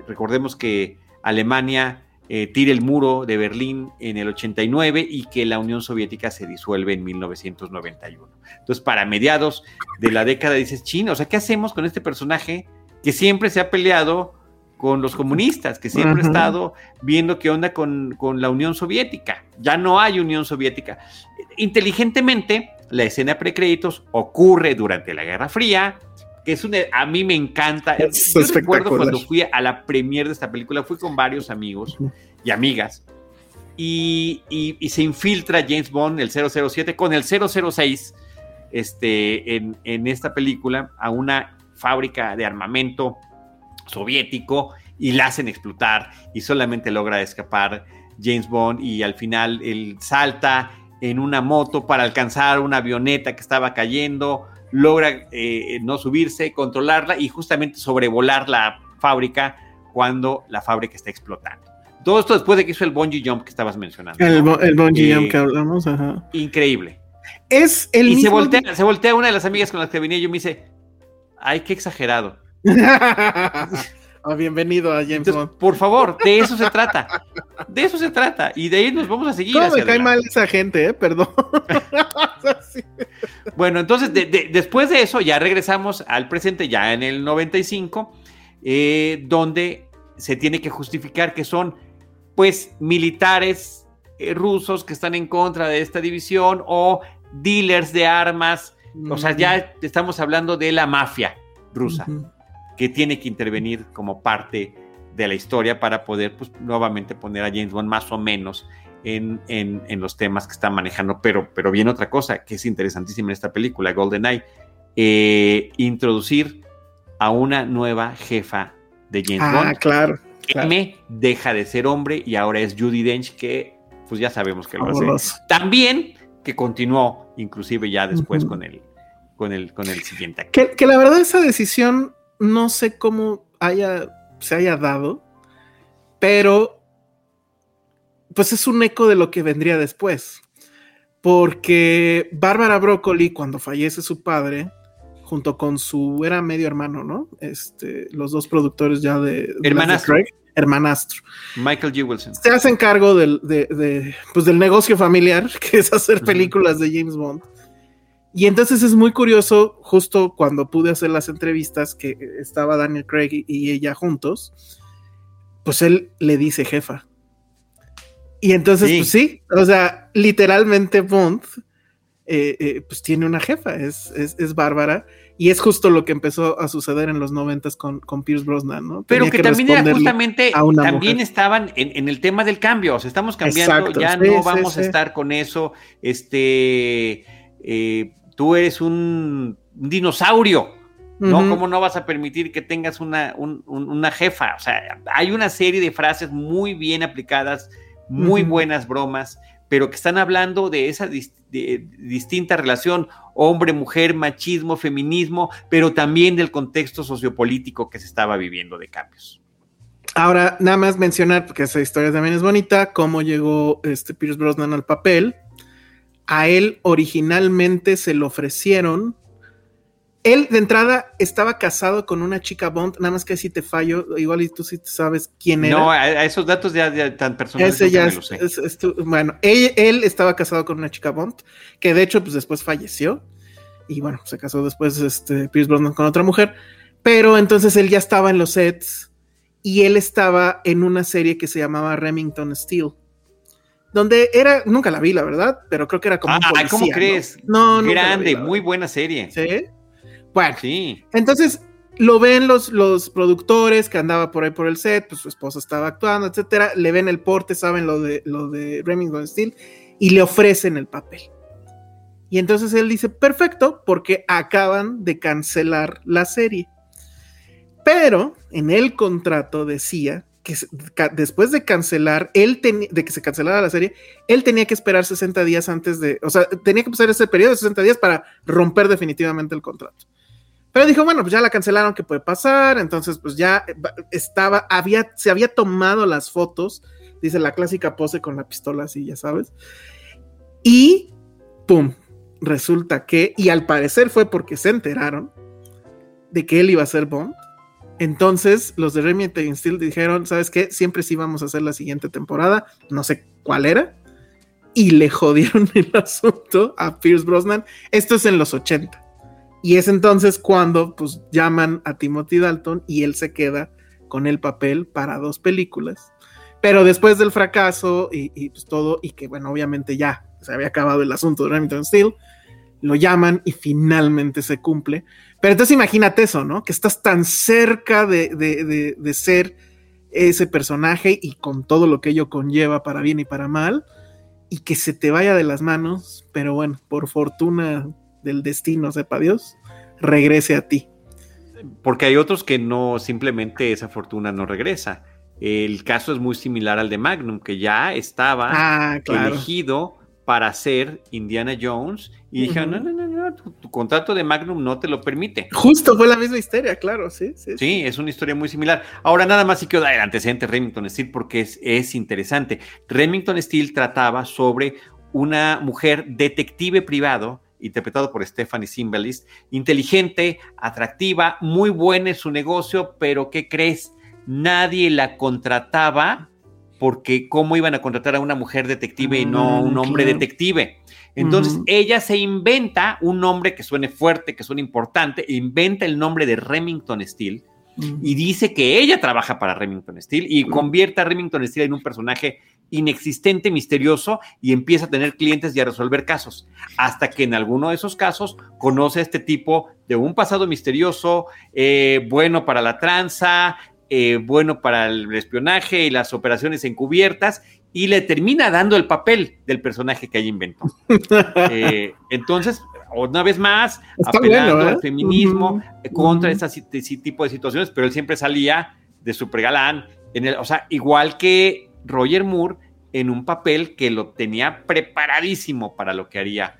Recordemos que Alemania tira el muro de Berlín en el 89 y que la Unión Soviética se disuelve en 1991. Entonces, para mediados de la década dices, chino, o sea, ¿qué hacemos con este personaje que siempre se ha peleado con los comunistas, que siempre ha estado viendo qué onda con, la Unión Soviética. Ya no hay Unión Soviética. Inteligentemente, la escena precréditos ocurre durante la Guerra Fría, que es una, a mí me encanta. Es Yo recuerdo cuando fui a la premiere de esta película, fui con varios amigos y amigas, y, se infiltra James Bond, el 007, con el 006 este, en, en esta película a una fábrica de armamento soviético y la hacen explotar y solamente logra escapar James Bond y al final él salta en una moto para alcanzar una avioneta que estaba cayendo, logra eh, no subirse, controlarla y justamente sobrevolar la fábrica cuando la fábrica está explotando. Todo esto después de que hizo el bungee jump que estabas mencionando. El, bungee jump que hablamos, ajá. Increíble. Es el y se voltea, se voltea una de las amigas con las que venía y yo me dice, ay, qué exagerado. Ah, bienvenido a James Bond. Por favor, de eso se trata. De eso se trata. Y de ahí nos vamos a seguir. ¿Cómo me cae mal esa gente, eh? Perdón. bueno, entonces, después de eso, ya regresamos al presente, ya en el 95, eh, donde se tiene que justificar que son, pues, militares eh, rusos que están en contra de esta división o dealers de armas. O sea, ya estamos hablando de la mafia rusa que tiene que intervenir como parte de la historia para poder pues, nuevamente poner a James Bond más o menos en, en, los temas que está manejando. Pero, pero bien otra cosa que es interesantísima en esta película, GoldenEye, eh, introducir a una nueva jefa de James ah, Bond. Claro, M deja de ser hombre y ahora es Judy Dench, que pues ya sabemos que lo hace. También que continuó, inclusive ya después con, el, con, el, con el siguiente. Que, que la verdad esa decisión no sé cómo haya, se haya dado, pero pues es un eco de lo que vendría después. Porque Bárbara Broccoli, cuando fallece su padre, junto con su, era medio hermano, ¿no? Este, los dos productores ya de... Hermanastro. hermanastro. Michael G. Wilson. Se hacen cargo del, pues del negocio familiar, que es hacer películas de James Bond. Y entonces es muy curioso, justo cuando pude hacer las entrevistas, que estaba Daniel Craig y ella juntos, pues él le dice jefa. Y entonces, pues sí, o sea, literalmente Bond, eh, eh, pues tiene una jefa, es, es, Bárbara, y es justo lo que empezó a suceder en los noventas con, con Pierce Brosnan, ¿no? Pero que, también era justamente, también estaban en, el tema del cambio, o sea, estamos cambiando, ya no vamos a estar con eso, este... Eh, tú eres un, dinosaurio, ¿no? ¿Cómo no vas a permitir que tengas una, una, jefa? O sea, hay una serie de frases muy bien aplicadas, muy buenas bromas, pero que están hablando de esa distinta relación hombre-mujer, machismo, feminismo, pero también del contexto sociopolítico que se estaba viviendo de cambios. Ahora, nada más mencionar, porque esa historia también es bonita, cómo llegó este Pierce Brosnan al papel a él originalmente se le ofrecieron él de entrada estaba casado con una chica Bond, nada más que si te fallo, igual y tú sí sabes quién era. No, a, esos datos ya, tan personales. Ese ya bueno, él, estaba casado con una chica Bond, que de hecho pues después falleció y bueno, se casó después este Pierce Brosnan con otra mujer, pero entonces él ya estaba en los sets y él estaba en una serie que se llamaba Remington Steel donde era, nunca la vi, la verdad, pero creo que era como. Ah, ¿cómo crees? No, no. Grande, muy buena serie. Sí. Bueno, sí. entonces lo ven los, los productores que andaba por ahí por el set, pues su esposa estaba actuando, etcétera. Le ven el porte, saben lo de, lo de Remington Steel y le ofrecen el papel. Y entonces él dice, perfecto, porque acaban de cancelar la serie. Pero en el contrato decía que después de cancelar, él de que se cancelara la serie, él tenía que esperar 60 días antes de, o sea, tenía que pasar ese periodo de 60 días para romper definitivamente el contrato. Pero dijo, bueno, pues ya la cancelaron, ¿qué puede pasar? Entonces, pues ya estaba, había, se había tomado las fotos, dice la clásica pose con la pistola así, ya sabes. Y, ¡pum! Resulta que, y al parecer fue porque se enteraron de que él iba a ser Bond. Entonces, los de Remington Steel dijeron, ¿sabes qué? Siempre sí vamos a hacer la siguiente temporada, no sé cuál era, y le jodieron el asunto a Pierce Brosnan. Esto es en los 80. Y es entonces cuando pues llaman a Timothy Dalton y él se queda con el papel para dos películas. Pero después del fracaso y, pues todo, y que bueno, obviamente ya se había acabado el asunto de Remington Steel, lo llaman y finalmente se cumple. Pero entonces imagínate eso, ¿no? Que estás tan cerca de, de, de ser ese personaje y con todo lo que ello conlleva para bien y para mal, y que se te vaya de las manos, pero bueno, por fortuna del destino, sepa Dios, regrese a ti. Porque hay otros que no, simplemente esa fortuna no regresa. El caso es muy similar al de Magnum, que ya estaba ah, elegido para ser Indiana Jones y dijeron, no, no, no, no tu, contrato de Magnum no te lo permite. Justo fue la misma historia, claro, sí, sí. Sí, es una historia muy similar. Ahora nada más sí quiero dar el antecedente Remington Steel porque es, es interesante. Remington Steel trataba sobre una mujer detective privado interpretado por Stephanie Simbalist, inteligente, atractiva, muy buena en su negocio, pero ¿qué crees? Nadie la contrataba porque cómo iban a contratar a una mujer detective y no a un mm, hombre detective. Entonces ella se inventa un nombre que suene fuerte, que suene importante, inventa el nombre de Remington Steele y dice que ella trabaja para Remington Steele y convierte a Remington Steele en un personaje inexistente, misterioso y empieza a tener clientes y a resolver casos, hasta que en alguno de esos casos conoce a este tipo de un pasado misterioso, eh, bueno para la tranza, eh, bueno para el espionaje y las operaciones encubiertas, y le termina dando el papel del personaje que ella inventó. Eh, entonces, una vez más, apelando al feminismo contra ese tipo de situaciones, pero él siempre salía de su pregalán, en el, o sea, igual que Roger Moore en un papel que lo tenía preparadísimo para lo que haría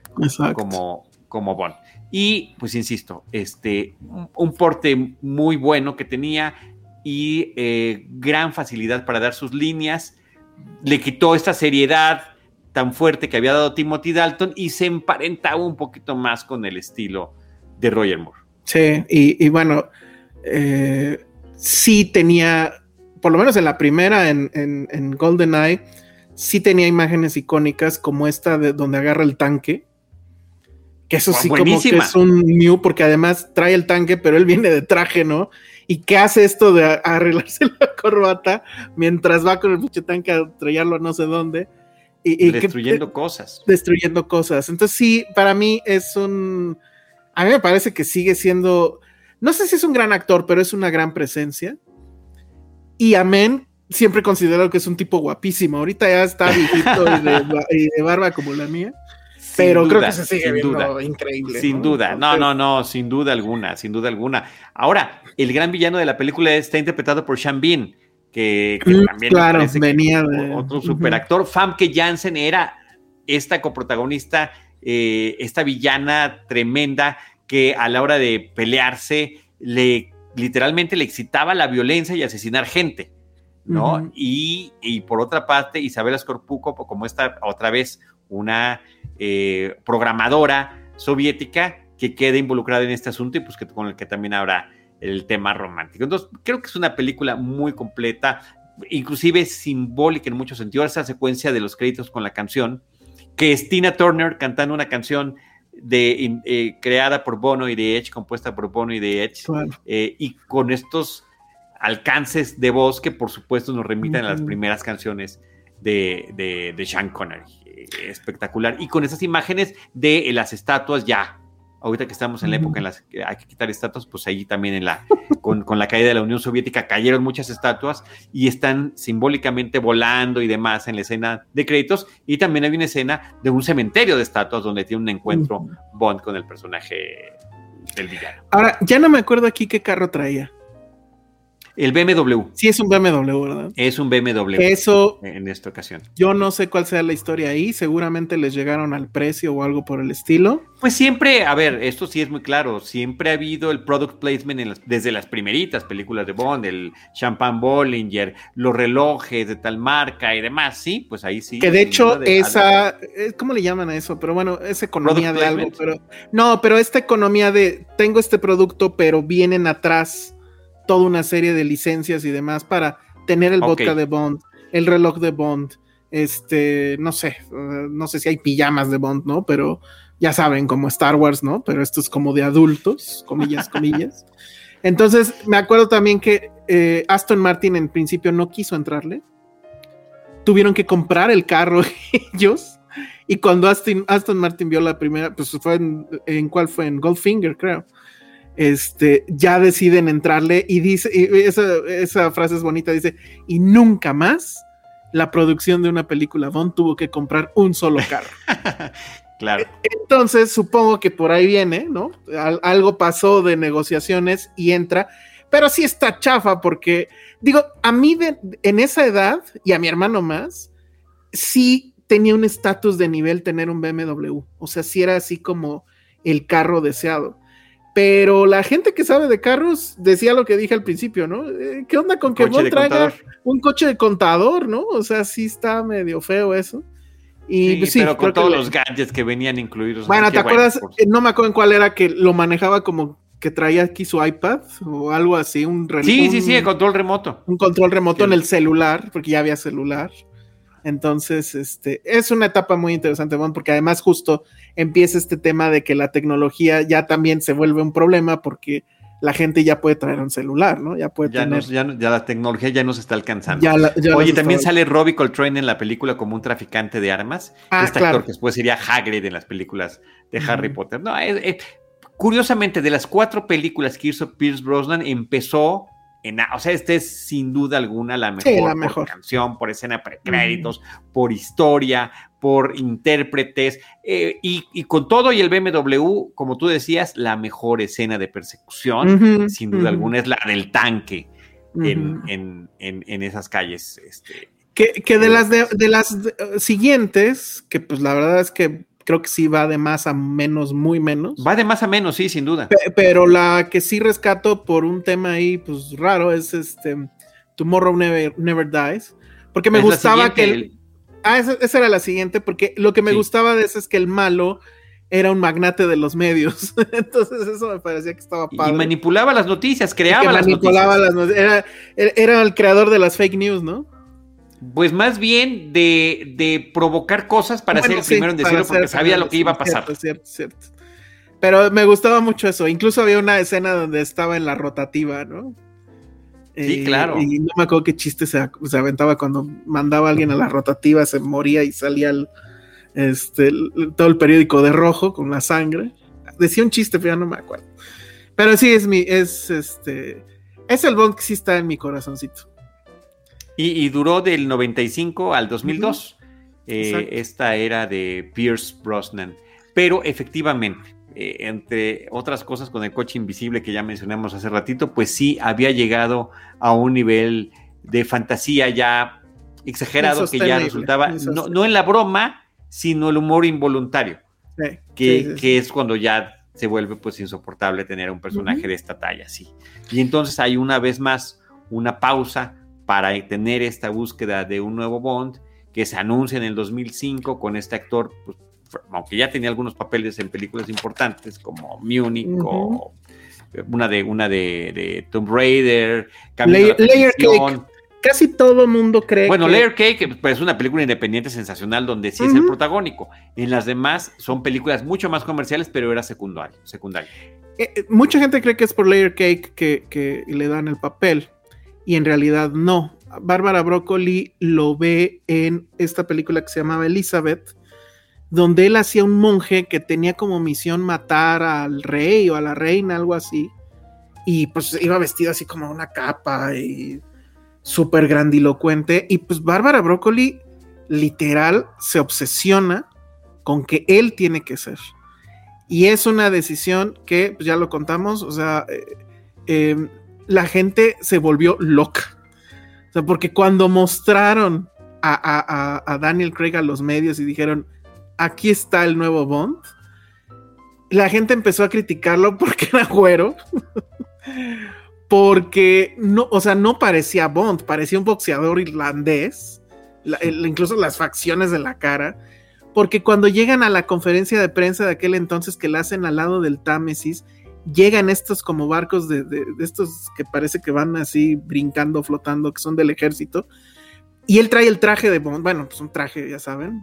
como, como Bond. Y pues insisto, este, un, porte muy bueno que tenía y eh, gran facilidad para dar sus líneas. Le quitó esta seriedad tan fuerte que había dado Timothy Dalton y se emparentaba un poquito más con el estilo de Roger Moore. Sí, y, bueno, eh, sí tenía por lo menos en la primera, en, en, en GoldenEye, sí tenía imágenes icónicas como esta de donde agarra el tanque. Que eso sí como que es un new, porque además trae el tanque, pero él viene de traje, ¿no? Y que hace esto de arreglarse la corbata mientras va con el pinche tanque a traerlo a no sé dónde. Y, destruyendo cosas. Destruyendo cosas. Entonces sí, para mí es un... A mí me parece que sigue siendo... No sé si es un gran actor, pero es una gran presencia. Y Amén siempre considero que es un tipo guapísimo. Ahorita ya está viejito y, de, barba como la mía. Pero creo que se sigue viendo increíble. Sin duda, no, no, no, sin duda alguna, sin duda alguna. Ahora, el gran villano de la película está interpretado por Sean Bean, que, mm, también claro, venía de otro superactor. Famke Janssen era esta coprotagonista, eh, esta villana tremenda que a la hora de pelearse le literalmente le excitaba la violencia y asesinar gente, ¿no? y, por otra parte, Isabela Scorpuco, como esta otra vez una eh, programadora soviética que quede involucrado en este asunto y pues que con el que también habrá el tema romántico. Entonces, creo que es una película muy completa, inclusive simbólica en muchos sentidos, esa secuencia de los créditos con la canción, que es Tina Turner cantando una canción de, eh, creada por Bono y de Edge, compuesta por Bono y de Edge, eh, y con estos alcances de voz que por supuesto nos remiten a las primeras canciones de, de, Sean Connery. Eh, espectacular. Y con esas imágenes de las estatuas ya ahorita que estamos en la época en la que hay que quitar estatuas, pues ahí también en la, con, la caída de la Unión Soviética cayeron muchas estatuas y están simbólicamente volando y demás en la escena de créditos. Y también hay una escena de un cementerio de estatuas donde tiene un encuentro Bond con el personaje del villano. Ahora, ya no me acuerdo aquí qué carro traía. El BMW. Sí, es un BMW, ¿verdad? Es un BMW. Eso. En esta ocasión. Yo no sé cuál sea la historia ahí. Seguramente les llegaron al precio o algo por el estilo. Pues siempre, a ver, esto sí es muy claro. Siempre ha habido el product placement desde las primeritas películas de Bond, el Champagne Bollinger, los relojes de tal marca y demás. Sí, pues ahí sí. Que de hecho, esa. ¿Cómo le llaman a eso? Pero bueno, es economía de algo. Pero, no, pero esta economía de tengo este producto, pero vienen atrás toda una serie de licencias y demás para tener el vodka de Bond, el reloj de Bond, este, no sé, eh, no sé si hay pijamas de Bond, ¿no? Pero ya saben, como Star Wars, ¿no? Pero esto es como de adultos, comillas, comillas. Entonces, me acuerdo también que eh, Aston Martin en principio no quiso entrarle. Tuvieron que comprar el carro ellos. Y cuando Aston, Aston Martin vio la primera, pues fue en, en cuál fue, en Goldfinger, creo este, ya deciden entrarle y dice, esa, frase es bonita, dice, y nunca más la producción de una película Bond tuvo que comprar un solo carro. claro. Entonces, supongo que por ahí viene, ¿no? algo pasó de negociaciones y entra, pero sí está chafa porque, digo, a mí en esa edad y a mi hermano más, sí tenía un estatus de nivel tener un BMW, o sea, sí era así como el carro deseado pero la gente que sabe de carros decía lo que dije al principio, ¿no? Eh, ¿Qué onda con que Bond traiga un coche de contador, ¿no? O sea, sí está medio feo eso. Y sí, pues pero con todos los gadgets que venían incluidos. Bueno, ¿te acuerdas? No me acuerdo en cuál era que lo manejaba como que traía aquí su iPad o algo así, un Sí, sí, sí, el control remoto. Un control remoto en el celular, porque ya había celular. Entonces, este, es una etapa muy interesante, Bond, porque además justo empieza este tema de que la tecnología ya también se vuelve un problema porque la gente ya puede traer un celular, ¿no? Ya puede ya tener... ya, la tecnología ya nos está alcanzando. Oye, también sale Robbie Coltrane en la película como un traficante de armas. Ah, este actor que después sería Hagrid en las películas de Harry Potter. No, curiosamente, de las cuatro películas que hizo Pierce Brosnan, empezó o sea, este es sin duda alguna la mejor, canción, por escena precréditos, por historia, por intérpretes, eh, y, con todo y el BMW, como tú decías, la mejor escena de persecución, sin duda alguna, es la del tanque en, esas calles. Este, que, de las, de, las siguientes, que pues la verdad es que creo que sí va de más a menos, muy menos. Va de más a menos, sí, sin duda. pero la que sí rescato por un tema ahí, pues raro, es este Tomorrow Never, Never Dies. Porque me gustaba que. Ah, esa, era la siguiente, porque lo que me gustaba de eso es que el malo era un magnate de los medios. Entonces eso me parecía que estaba padre. Y manipulaba las noticias, creaba las manipulaba Las noticias. Era, era el creador de las fake news, ¿no? Pues más bien de, provocar cosas para ser el primero en decirlo porque sabía lo que iba a pasar. Cierto, cierto, Pero me gustaba mucho eso. Incluso había una escena donde estaba en la rotativa, ¿no? Sí, claro. Y no me acuerdo qué chiste se, aventaba cuando mandaba a alguien a la rotativa, se moría y salía este, todo el periódico de rojo con la sangre. Decía un chiste, pero ya no me acuerdo. Pero sí, es mi, es este, es el Bond que sí está en mi corazoncito. Y, duró del 95 al 2002. Eh, esta era de Pierce Brosnan. Pero efectivamente, eh, entre otras cosas con el coche invisible que ya mencionamos hace ratito, pues sí había llegado a un nivel de fantasía ya exagerado que ya resultaba, no, en la broma, sino el humor involuntario, que, que es cuando ya se vuelve pues insoportable tener a un personaje de esta talla, sí. Y entonces hay una vez más una pausa para tener esta búsqueda de un nuevo Bond que se anuncia en el 2005 con este actor pues, aunque ya tenía algunos papeles en películas importantes como Munich o una de una de, Tomb Raider, Layer Cake. Casi todo mundo cree bueno, Layer Cake pues, es una película independiente sensacional donde sí es el protagónico. En las demás son películas mucho más comerciales, pero era secundario. secundario. Eh, eh, mucha gente cree que es por Layer Cake que, que le dan el papel y en realidad no. Bárbara Broccoli lo ve en esta película que se llamaba Elizabeth, donde él hacía un monje que tenía como misión matar al rey o a la reina, algo así, y pues iba vestido así como una capa y súper grandilocuente, y pues Bárbara Broccoli literal se obsesiona con que él tiene que ser. Y es una decisión que, pues ya lo contamos, o sea, eh, eh, la gente se volvió loca. O sea, porque cuando mostraron a, Daniel Craig a los medios y dijeron, aquí está el nuevo Bond, la gente empezó a criticarlo porque era güero. porque no, o sea, no parecía Bond, parecía un boxeador irlandés, incluso las facciones de la cara. Porque cuando llegan a la conferencia de prensa de aquel entonces que la hacen al lado del Támesis, llegan estos como barcos de, estos que parece que van así brincando, flotando, que son del ejército. Y él trae el traje de Bond, bueno, pues un traje, ya saben,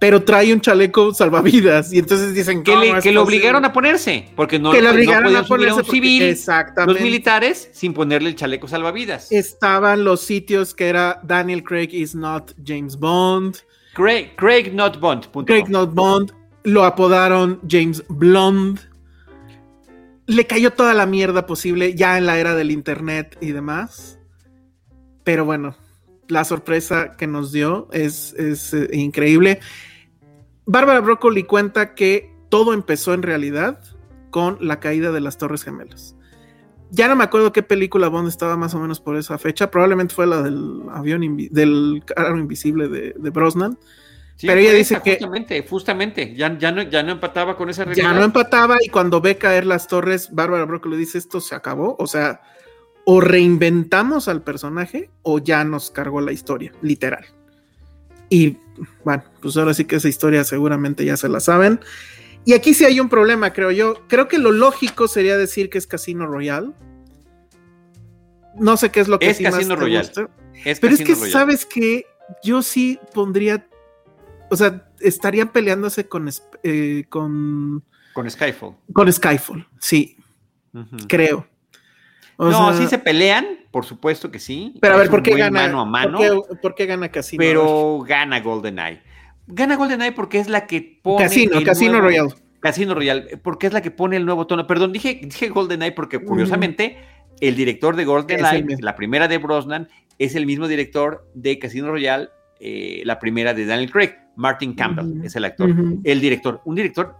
pero trae un chaleco salvavidas. Y entonces dicen que, le, que lo obligaron a ponerse, porque no, que lo obligaron a ponerse un civil, exactamente. los militares, sin ponerle el chaleco salvavidas. Estaban los sitios que era Daniel Craig is not James Bond. Craig, Craig not Bond. Craig not Bond. Lo apodaron James Blonde le cayó toda la mierda posible ya en la era del internet y demás. Pero bueno, la sorpresa que nos dio es, eh, increíble. Bárbara Broccoli cuenta que todo empezó en realidad con la caída de las Torres Gemelas. Ya no me acuerdo qué película Bond estaba más o menos por esa fecha. Probablemente fue la del avión del carro invisible de Brosnan pero ella dice que. Justamente, justamente, ya, ya, no, ya no empataba con esa realidad. Ya no empataba y cuando ve caer las torres, Bárbara le dice: Esto se acabó. O sea, o reinventamos al personaje o ya nos cargó la historia, literal. Y bueno, pues ahora sí que esa historia seguramente ya se la saben. Y aquí sí hay un problema, creo yo. Creo que lo lógico sería decir que es Casino Royale. No sé qué es lo que es Casino Royale. Pero es que, ¿sabes que Yo sí pondría o sea, estarían peleándose con, eh, con... Con Skyfall. Con Skyfall, sí. Creo. no, sí se pelean, por supuesto que sí. Pero a ver, ¿por qué gana? Mano a mano. ¿Por qué, gana Casino? Pero gana GoldenEye. Gana GoldenEye porque es la que pone. Casino, Casino Royale. Casino Royale, porque es la que pone el nuevo tono. Perdón, dije, dije GoldenEye porque curiosamente el director de GoldenEye, la primera de Brosnan, es el mismo director de Casino Royale, eh, la primera de Daniel Craig. Martin Campbell es el actor. El director, un director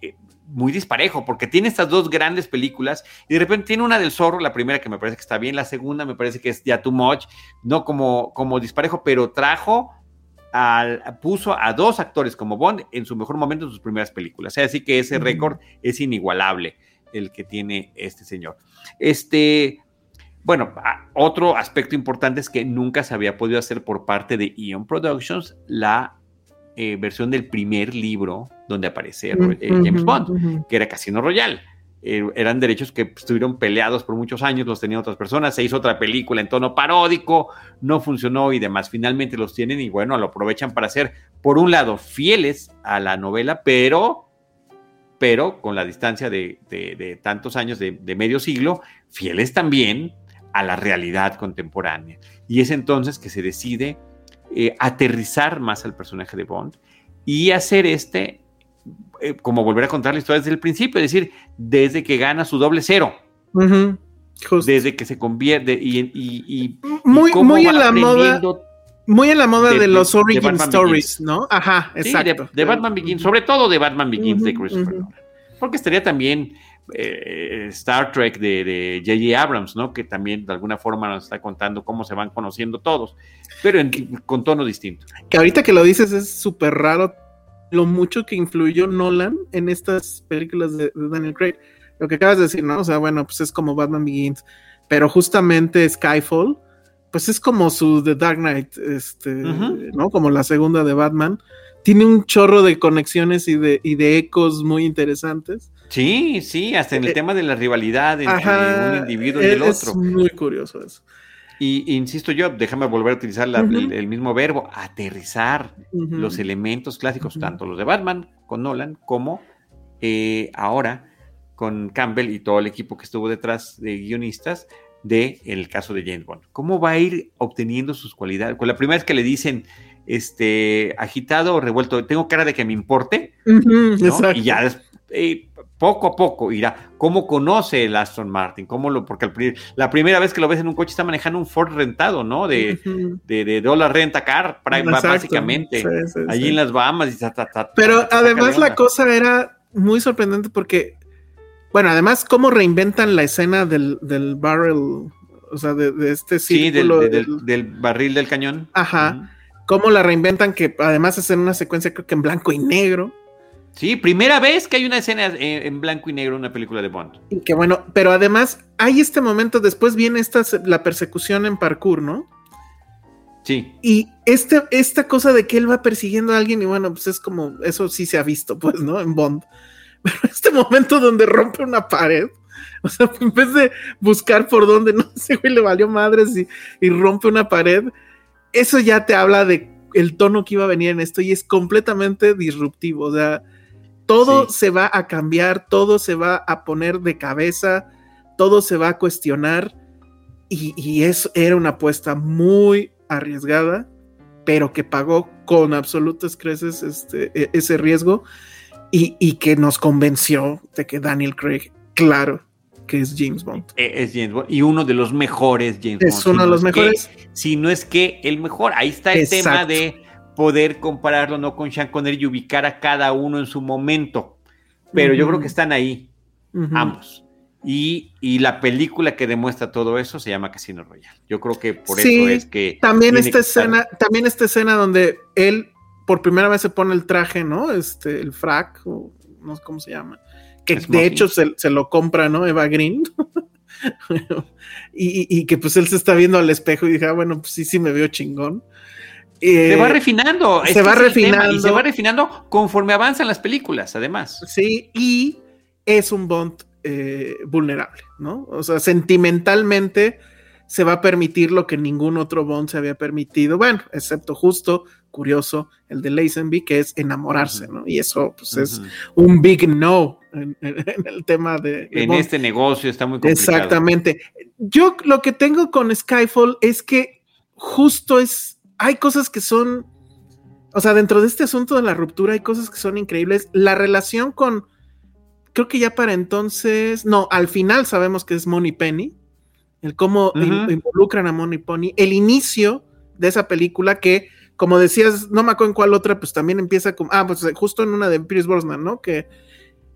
eh, muy disparejo, porque tiene estas dos grandes películas y de repente tiene una del zorro, la primera que me parece que está bien, la segunda me parece que es ya too much, no como, como disparejo, pero trajo al, puso a dos actores como Bond en su mejor momento en sus primeras películas. así que ese récord es inigualable el que tiene este señor. Este, bueno, otro aspecto importante es que nunca se había podido hacer por parte de Ion Productions la eh, versión del primer libro donde aparece eh, James Bond, que era Casino Royale. Eh, eran derechos que estuvieron peleados por muchos años, los tenían otras personas, se hizo otra película en tono paródico, no funcionó y demás. Finalmente los tienen y bueno, lo aprovechan para ser, por un lado, fieles a la novela, pero, pero con la distancia de, tantos años, de, de medio siglo, fieles también a la realidad contemporánea. Y es entonces que se decide eh, aterrizar más al personaje de Bond y hacer este, eh, como volver a contar la historia desde el principio, es decir, desde que gana su doble cero. Desde que se convierte y, muy, muy en la moda. Muy en la moda de, los origin stories, ¿no? Ajá, exacto. de, Batman Begins, sobre todo de Batman Begins de Christopher Porque estaría también eh, Star Trek de J.J. Abrams, ¿no? Que también de alguna forma nos está contando cómo se van conociendo todos, pero con tono distinto. Que ahorita que lo dices es súper raro lo mucho que influyó Nolan en estas películas de, Daniel Craig. Lo que acabas de decir, ¿no? O sea, bueno, pues es como Batman Begins, pero justamente Skyfall, pues es como su The Dark Knight, este, ¿no? Como la segunda de Batman. tiene un chorro de conexiones y de, y de ecos muy interesantes. Sí, sí, hasta en el eh, tema de la rivalidad entre un individuo y el otro. Es muy curioso eso. Y insisto yo, déjame volver a utilizar el, mismo verbo, aterrizar los elementos clásicos, tanto los de Batman con Nolan como eh, ahora con Campbell y todo el equipo que estuvo detrás de guionistas de el caso de James Bond. ¿Cómo va a ir obteniendo sus cualidades? Con la primera vez que le dicen este agitado o revuelto, tengo cara de que me importe, y ya eh, poco a poco irá. ¿Cómo conoce el Aston Martin? ¿Cómo lo, porque la primera vez que lo ves en un coche está manejando un Ford rentado, ¿no? De, de, dólar renta car, básicamente. allí en las Bahamas. Y Pero además la cosa era muy sorprendente porque, bueno, además, cómo reinventan la escena del, del barrel, o sea, de, este círculo. Sí, del, barril del cañón. Ajá. Cómo la reinventan, que además es en una secuencia creo que en blanco y negro. Sí, primera vez que hay una escena en blanco y negro en una película de Bond. Y que bueno, pero además hay este momento, después viene esta, la persecución en parkour, ¿no? Sí. Y este, esta cosa de que él va persiguiendo a alguien y bueno, pues es como, eso sí se ha visto, pues, ¿no? En Bond. Pero este momento donde rompe una pared, o sea, en vez de buscar por dónde, no sé, güey, le valió madres y, y rompe una pared, eso ya te habla de el tono que iba a venir en esto y es completamente disruptivo, o sea todo se va a cambiar, todo se va a poner de cabeza, todo se va a cuestionar y, eso era una apuesta muy arriesgada, pero que pagó con absolutas creces este, e, ese riesgo y, que nos convenció de que Daniel Craig, claro, que es James Bond. E, es James Bond y uno de los mejores James Bond. Es uno de los mejores. si no es que el mejor. Ahí está el tema de poder compararlo no con Sean Connery y ubicar a cada uno en su momento. Pero yo creo que están ahí, ambos. Y, la película que demuestra todo eso se llama Casino Royale. Yo creo que por eso es que. También esta escena, también esta escena donde él por primera vez se pone el traje, ¿no? Este, el frac, o no sé cómo se llama. Que de hecho se, lo compra, ¿no? Eva Green. y, que pues él se está viendo al espejo y dije, ah, bueno, pues sí, sí me veo chingón se va eh, refinando. Se va refinando. Y se va refinando conforme avanzan las películas, además. Sí, y es un Bond eh, vulnerable, ¿no? O sea, sentimentalmente se va a permitir lo que ningún otro Bond se había permitido, bueno, excepto justo, curioso, el de Lazenby, que es enamorarse, ¿no? Y eso, pues, es un big no en, el tema de... en este negocio está muy complicado. Exactamente. Yo lo que tengo con Skyfall es que justo es hay cosas que son, o sea, dentro de este asunto de la ruptura hay cosas que son increíbles. La relación con, creo que ya para entonces, no, al final sabemos que es Money Penny, el cómo involucran a Money Penny, el inicio de esa película que, como decías, no me acuerdo en cuál otra, pues también empieza con, ah, pues justo en una de Pierce Brosnan, ¿no? Que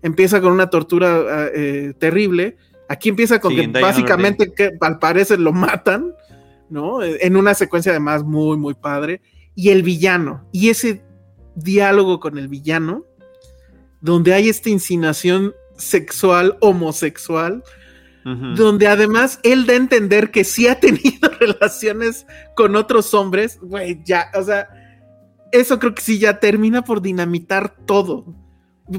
empieza con una tortura ah, eh, terrible. Aquí empieza con que básicamente que al parecer lo matan ¿no? En una secuencia además muy, muy padre. Y el villano, y ese diálogo con el villano, donde hay esta insinuación sexual, homosexual, donde además él da a entender que sí ha tenido relaciones con otros hombres, güey, ya, o sea, eso creo que sí ya termina por dinamitar todo.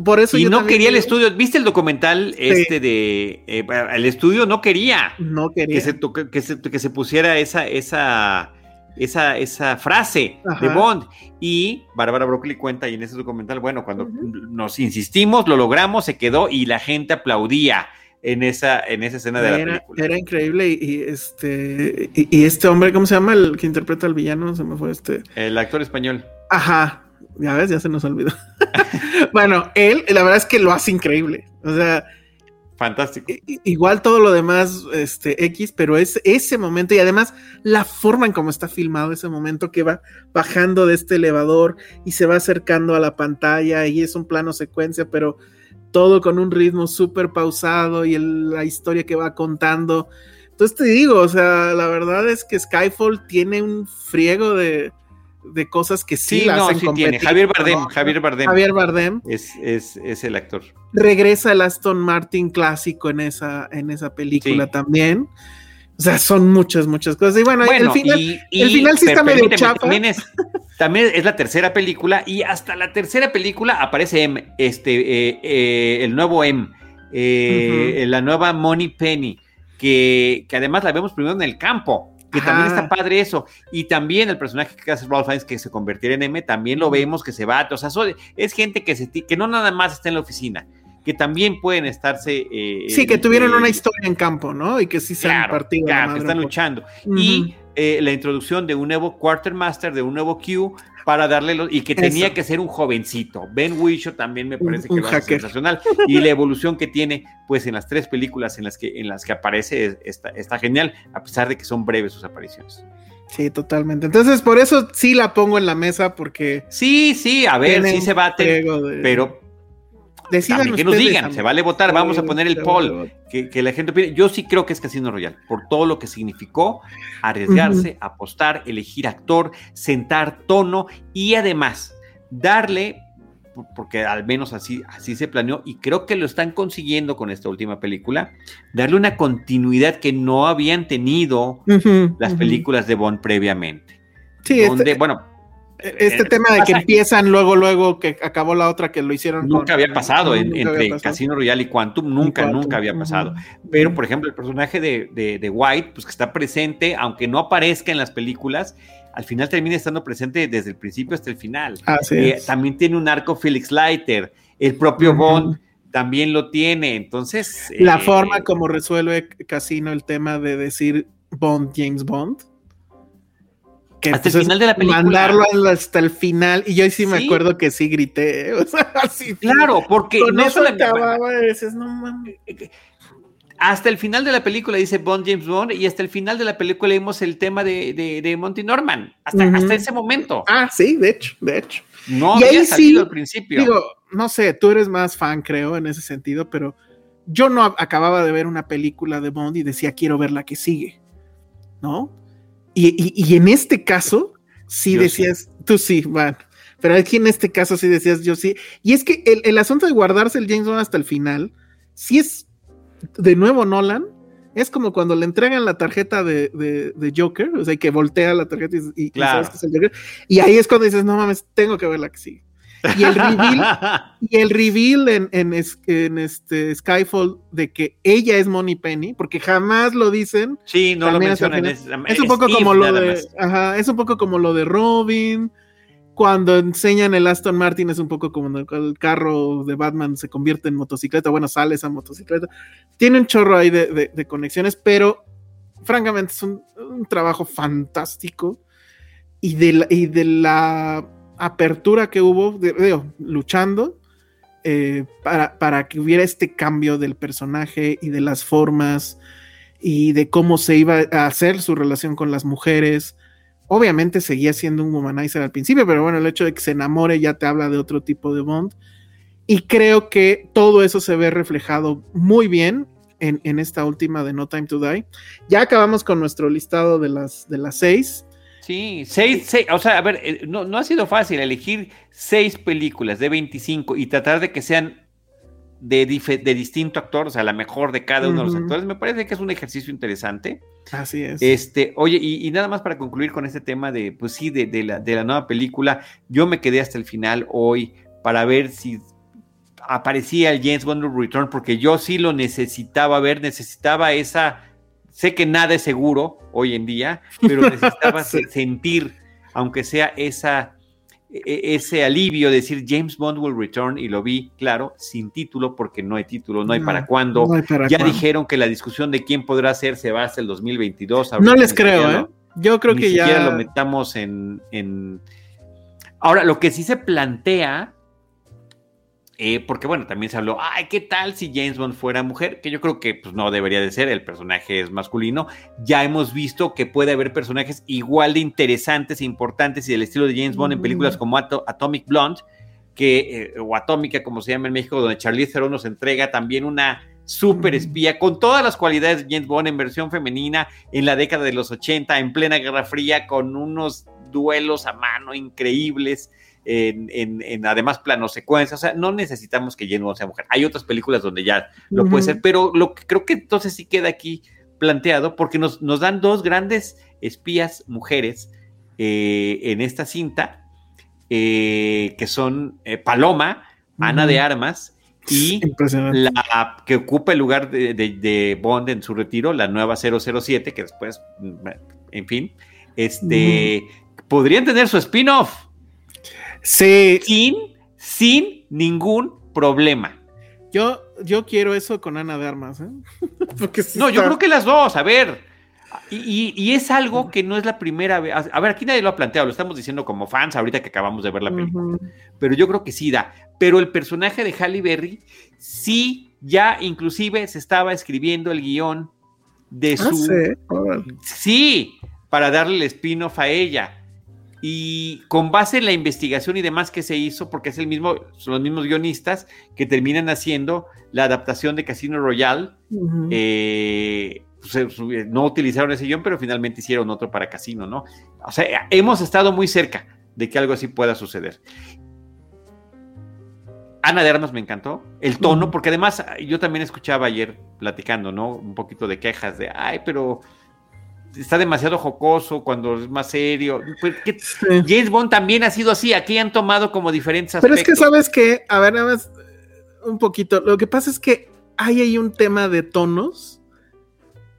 Por eso y no quería el estudio. ¿Viste el documental este de eh, el estudio no quería? No quería. Que se, que se, que se pusiera esa, esa, esa, esa frase de Bond. Y Bárbara Broccoli cuenta y en ese documental, bueno, cuando nos insistimos, lo logramos, se quedó y la gente aplaudía en esa, en esa escena de la película. Era increíble y, este y, este hombre, ¿cómo se llama? El que interpreta al villano, se me fue este. El actor español. Ajá, ya ves, ya se nos olvidó. bueno, él, la verdad es que lo hace increíble. O sea, fantástico. Igual todo lo demás, este, X, pero es ese momento y además la forma en cómo está filmado ese momento que va bajando de este elevador y se va acercando a la pantalla y es un plano secuencia, pero todo con un ritmo súper pausado y la historia que va contando. Entonces te digo, o sea, la verdad es que Skyfall tiene un friego de, de cosas que sí, la hacen sí tiene. Javier Bardem, Javier Bardem. Javier Bardem. Es, es, es, el actor. Regresa el Aston Martin clásico en esa, en esa película también. O sea, son muchas, muchas cosas. Y bueno, el final, el final sí está medio chapa. También es, también es la tercera película y hasta la tercera película aparece M, este, eh, eh, el nuevo M, eh, la nueva Money Penny, que, que además la vemos primero en el campo que también está padre eso. Y también el personaje que hace Ralph Fiennes, que se convertirá en M, también lo vemos que se va. O sea, es gente que, se, que no nada más está en la oficina, que también pueden estarse. Eh, sí, que tuvieron una historia en campo, ¿no? Y que sí se han partido. Claro, que están luchando. Y eh, la introducción de un nuevo Quartermaster, de un nuevo Q, para darle los, y que tenía que ser un jovencito. Ben Whishaw también me parece que es sensacional y la evolución que tiene pues en las tres películas en las que en las que aparece está, está genial a pesar de que son breves sus apariciones. Sí, totalmente. Entonces, por eso sí la pongo en la mesa porque. Sí, sí, a ver, sí se bate. pero Decidan que nos digan, se vale votar, vamos a poner el poll, que, la gente opine. Yo sí creo que es Casino Royal, por todo lo que significó arriesgarse, apostar, elegir actor, sentar tono y además darle, porque al menos así, así se planeó, y creo que lo están consiguiendo con esta última película, darle una continuidad que no habían tenido las películas de Bond previamente. Sí, donde, este, bueno, este tema de que empiezan luego, luego que acabó la otra que lo hicieron. Nunca había pasado entre Casino Royale y Quantum, nunca, nunca había pasado. Pero, por ejemplo, el personaje de, White, pues que está presente, aunque no aparezca en las películas, al final termina estando presente desde el principio hasta el final. Eh, también tiene un arco Felix Leiter, el propio Bond también lo tiene, entonces... La eh, forma como resuelve Casino el tema de decir Bond, James Bond hasta el final de la película. Mandarlo hasta el final. Y yo sí me acuerdo que sí grité. O sea, así. Claro, porque no eso acababa, dices, no mames. Eh, eh, hasta el final de la película dice Bond James Bond y hasta el final de la película vimos el tema de, de, Monty Norman. Hasta, hasta, ese momento. Ah, sí, de hecho, de hecho. No y había salido al principio. Digo, no sé, tú eres más fan, creo, en ese sentido, pero yo no acababa de ver una película de Bond y decía quiero ver la que sigue. ¿No? Y, en este caso, sí decías, tú sí, bueno, pero aquí en este caso sí decías, yo sí. Y es que el, asunto de guardarse el James Bond hasta el final, si es de nuevo Nolan, es como cuando le entregan la tarjeta de, Joker, o sea, que voltea la tarjeta y, y, ahí es cuando dices, no mames, tengo que ver la que sigue. Y el reveal, y el reveal en, en, este Skyfall de que ella es Money Penny, porque jamás lo dicen. Sí, no lo mencionan. Es, un poco como lo de, ajá, es un poco como lo de Robin. Cuando enseñan el Aston Martin es un poco como el carro de Batman se convierte en motocicleta. Bueno, sale esa motocicleta. Tiene un chorro ahí de, conexiones, pero francamente es un, trabajo fantástico. Y de y de la apertura que hubo, luchando eh, para, que hubiera este cambio del personaje y de las formas y de cómo se iba a hacer su relación con las mujeres. Obviamente seguía siendo un womanizer al principio, pero bueno, el hecho de que se enamore ya te habla de otro tipo de Bond. Y creo que todo eso se ve reflejado muy bien en, en, esta última de No Time to Die. Ya acabamos con nuestro listado de las, de las seis. Sí, seis, seis, o sea, a ver, eh, no, no ha sido fácil elegir seis películas de 25 y tratar de que sean de, de distinto actor, o sea, la mejor de cada uno de los actores, me parece que es un ejercicio interesante. Así es. Este, oye, y, nada más para concluir con este tema de, pues sí, de, de, la, de la nueva película, yo me quedé hasta el final hoy para ver si aparecía el James Bond Return, porque yo sí lo necesitaba ver, necesitaba esa Sé que nada es seguro hoy en día, pero necesitaba sentir, aunque sea esa, e, e, ese alivio de decir James Bond will return y lo vi, claro, sin título porque no hay título, no hay para cuándo. ya dijeron que la discusión de quién podrá ser se va hasta el 2022. No les creo, ¿eh? Yo creo que ya lo metamos en, en... Ahora, lo que sí se plantea eh, porque bueno, también se habló, ay, ¿qué tal si James Bond fuera mujer? Que yo creo que pues no debería de ser, el personaje es masculino. Ya hemos visto que puede haber personajes igual de interesantes e importantes y del estilo de James Bond en películas como Atomic Blonde, que, eh, o Atómica, como se llama en México, donde Charlize Theron nos entrega también una super espía con todas las cualidades de James Bond en versión femenina en la década de los 80, en plena Guerra Fría, con unos duelos a mano increíbles en, además plano secuencia, o sea, no necesitamos que James Bond sea mujer. Hay otras películas donde ya lo puede ser, pero lo que creo que entonces sí queda aquí planteado porque nos, nos dan dos grandes espías mujeres eh, en esta cinta, eh, que son eh, Paloma, Ana de Armas, y la que ocupa el lugar de, Bond en su retiro, la nueva 007, que después, en fin, este, podrían tener su spin-off. Sí. Sin, sin ningún problema. Yo, yo quiero eso con Ana de Armas, ¿eh? no, yo creo que las dos, a ver. Y, es algo que no es la primera vez. A ver, aquí nadie lo ha planteado, lo estamos diciendo como fans ahorita que acabamos de ver la película. Pero yo creo que sí da. Pero el personaje de Halle Berry, sí, ya inclusive se estaba escribiendo el guion de ah, su. sí, para darle el spin-off a ella. Y con base en la investigación y demás que se hizo, porque es el mismo, son los mismos guionistas que terminan haciendo la adaptación de Casino Royale. Eh, pues, no utilizaron ese guion, pero finalmente hicieron otro para Casino, ¿no? O sea, hemos estado muy cerca de que algo así pueda suceder. Ana de Armas me encantó, el tono, porque además yo también escuchaba ayer platicando, ¿no? Un poquito de quejas de, ay, pero está demasiado jocoso cuando es más serio. Pues, James Bond también ha sido así, aquí han tomado como diferentes aspectos. Pero es que sabes que, a ver, nada más un poquito, lo que pasa es que hay ahí un tema de tonos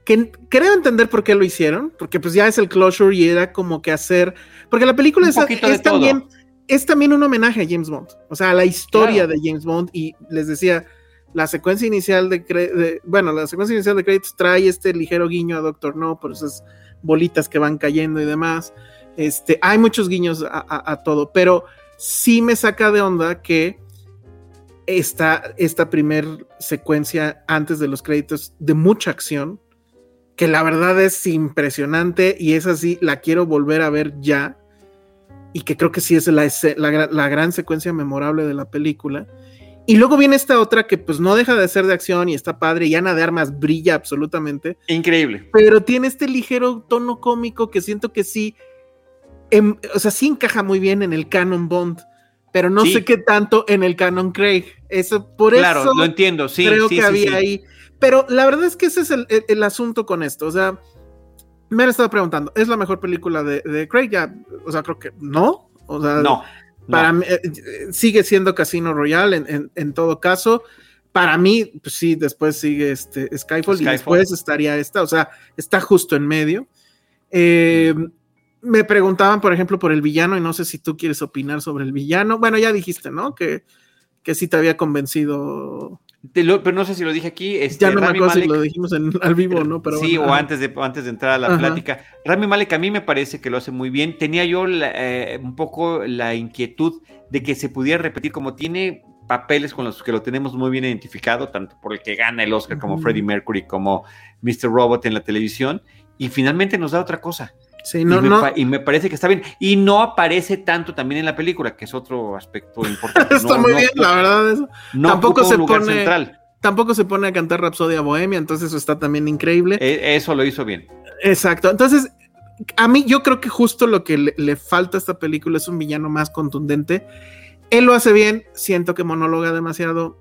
que creo entender por qué lo hicieron, porque pues ya es el closure y era como que hacer, porque la película es, también es también un homenaje a James Bond, o sea, a la historia de James Bond y les decía, la secuencia inicial de, bueno, la secuencia inicial de créditos trae este ligero guiño a Doctor No, por esas bolitas que van cayendo y demás. Este, hay muchos guiños a, todo, pero sí me saca de onda que esta, esta primer secuencia antes de los créditos de mucha acción, que la verdad es impresionante y es así, la quiero volver a ver ya, y que creo que sí es la, la gran secuencia memorable de la película y luego viene esta otra que pues no deja de ser de acción y está padre y Ana de Armas brilla absolutamente. Increíble. Pero tiene este ligero tono cómico que siento que sí, em, o sea, sí encaja muy bien en el canon Bond, pero no sé qué tanto en el canon Craig. Eso, por claro, eso. lo entiendo, sí. Creo que había ahí. Pero la verdad es que ese es el, asunto con esto. O sea, me han estado preguntando, ¿es la mejor película de, de Craig? Ya, o sea, creo que no. O sea, no. Para mí, eh, sigue siendo Casino Royale en, todo caso. Para mí, pues sí, después sigue este Skyfall, y después estaría esta, o sea, está justo en medio. Eh, me preguntaban, por ejemplo, por el villano, y no sé si tú quieres opinar sobre el villano. Bueno, ya dijiste, ¿no? Que, que sí te había convencido pero no sé si lo dije aquí. Este, ya no me acuerdo si lo dijimos en, al vivo, ¿no? Pero sí, o antes de, antes de entrar a la plática. Rami Malek a mí me parece que lo hace muy bien. Tenía yo eh, un poco la inquietud de que se pudiera repetir, como tiene papeles con los que lo tenemos muy bien identificado, tanto por el que gana el Oscar como Freddie Mercury, como Mr. Robot en la televisión, y finalmente nos da otra cosa y, me, y, me, parece que está bien. Y no aparece tanto también en la película, que es otro aspecto importante. está muy bien, la verdad. Eso. tampoco se pone. Tampoco se pone a cantar Rapsodia Bohemia, entonces eso está también increíble. E, eso lo hizo bien. Exacto. Entonces, a mí yo creo que justo lo que le, le, falta a esta película es un villano más contundente. Él lo hace bien, siento que monologa demasiado,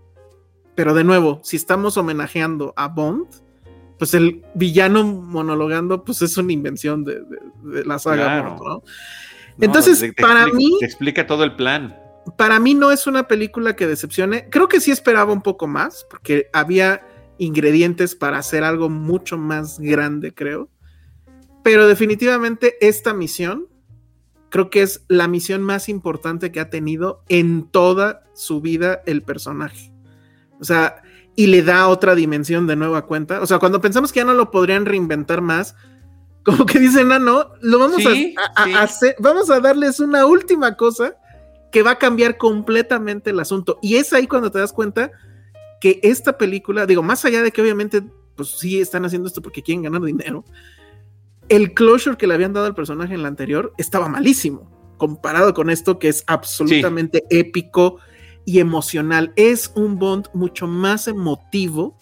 pero de nuevo, si estamos homenajeando a Bond, pues el villano monologando, pues es una invención de, la saga, ¿no? Entonces, para mí... Te explica todo el plan. Para mí no es una película que decepcione. Creo que sí esperaba un poco más, porque había ingredientes para hacer algo mucho más grande, creo. Pero definitivamente esta misión, creo que es la misión más importante que ha tenido en toda su vida el personaje. O sea, y le da otra dimensión de nueva cuenta. O sea, cuando pensamos que ya no lo podrían reinventar más, como que dicen, ah, no, lo vamos a, hacer, vamos a darles una última cosa que va a cambiar completamente el asunto. Y es ahí cuando te das cuenta que esta película, digo, más allá de que obviamente, pues sí están haciendo esto porque quieren ganar dinero, el closure que le habían dado al personaje en la anterior estaba malísimo, comparado con esto que es absolutamente épico y emocional. Es un Bond mucho más emotivo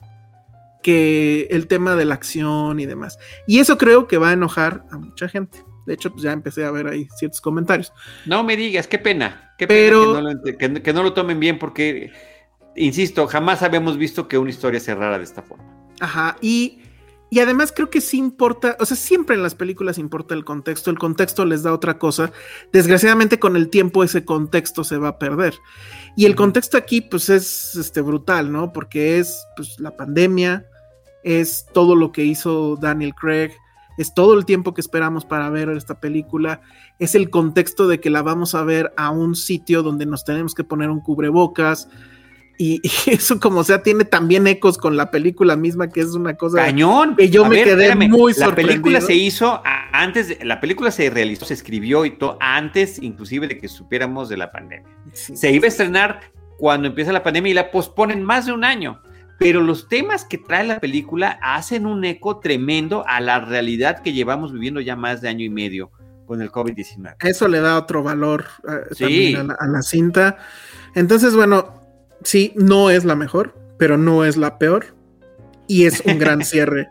que el tema de la acción y demás. Y eso creo que va a enojar a mucha gente. De hecho, pues ya empecé a ver ahí ciertos comentarios. No me digas, qué pena. Qué pena Pero, que, no lo, tomen bien porque, insisto, jamás habíamos visto que una historia cerrara de esta forma. Ajá, y y además creo que sí importa, o sea, siempre en las películas importa el contexto, el contexto les da otra cosa. Desgraciadamente con el tiempo ese contexto se va a perder. Y el contexto aquí pues es este brutal, ¿no? Porque es pues la pandemia, es todo lo que hizo Daniel Craig, es todo el tiempo que esperamos para ver esta película, es el contexto de que la vamos a ver a un sitio donde nos tenemos que poner un cubrebocas, y, eso como sea tiene también ecos con la película misma que es una cosa cañón que yo me quedé muy sorprendido. La película se hizo antes, la película se realizó, se escribió y todo antes inclusive de que supiéramos de la pandemia. Se iba a estrenar cuando empieza la pandemia y la posponen más de un año. Pero los temas que trae la película hacen un eco tremendo a la realidad que llevamos viviendo ya más de año y medio con el COVID-19. Eso le da otro valor eh, a la cinta. Entonces, bueno, sí, no es la mejor, pero no es la peor. Y es un gran cierre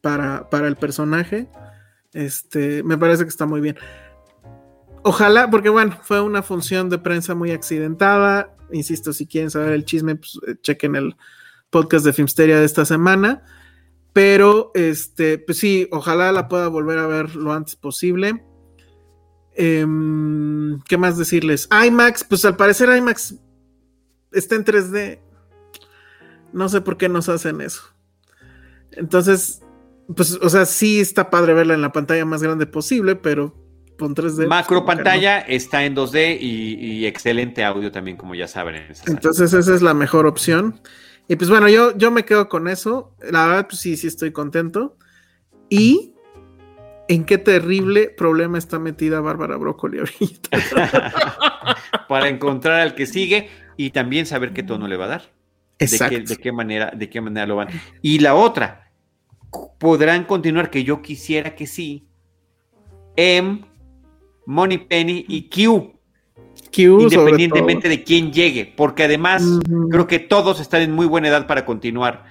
para, para el personaje. Este, me parece que está muy bien. Ojalá, porque bueno, fue una función de prensa muy accidentada. Insisto, si quieren saber el chisme, pues eh, chequen el podcast de Filmsteria de esta semana. Pero, este, pues sí, ojalá la pueda volver a ver lo antes posible. Em, ¿Qué más decirles? IMAX, pues al parecer IMAX está en 3D. No sé por qué nos hacen eso. Entonces, pues, o sea, sí está padre verla en la pantalla más grande posible, pero con 3D. Macro pantalla está en 2D y, excelente audio también, como ya saben. Entonces, esa es la mejor opción. Y pues bueno, yo, yo me quedo con eso. La verdad, pues sí, sí estoy contento. Y en qué terrible problema está metida Bárbara Broccoli ahorita. Para encontrar al que sigue y también saber qué tono le va a dar. Exacto. De qué, manera, de qué manera lo van. Y la otra, podrán continuar, que yo quisiera que sí, M, Money Penny y Q. Q independientemente de quién llegue, porque además creo que todos están en muy buena edad para continuar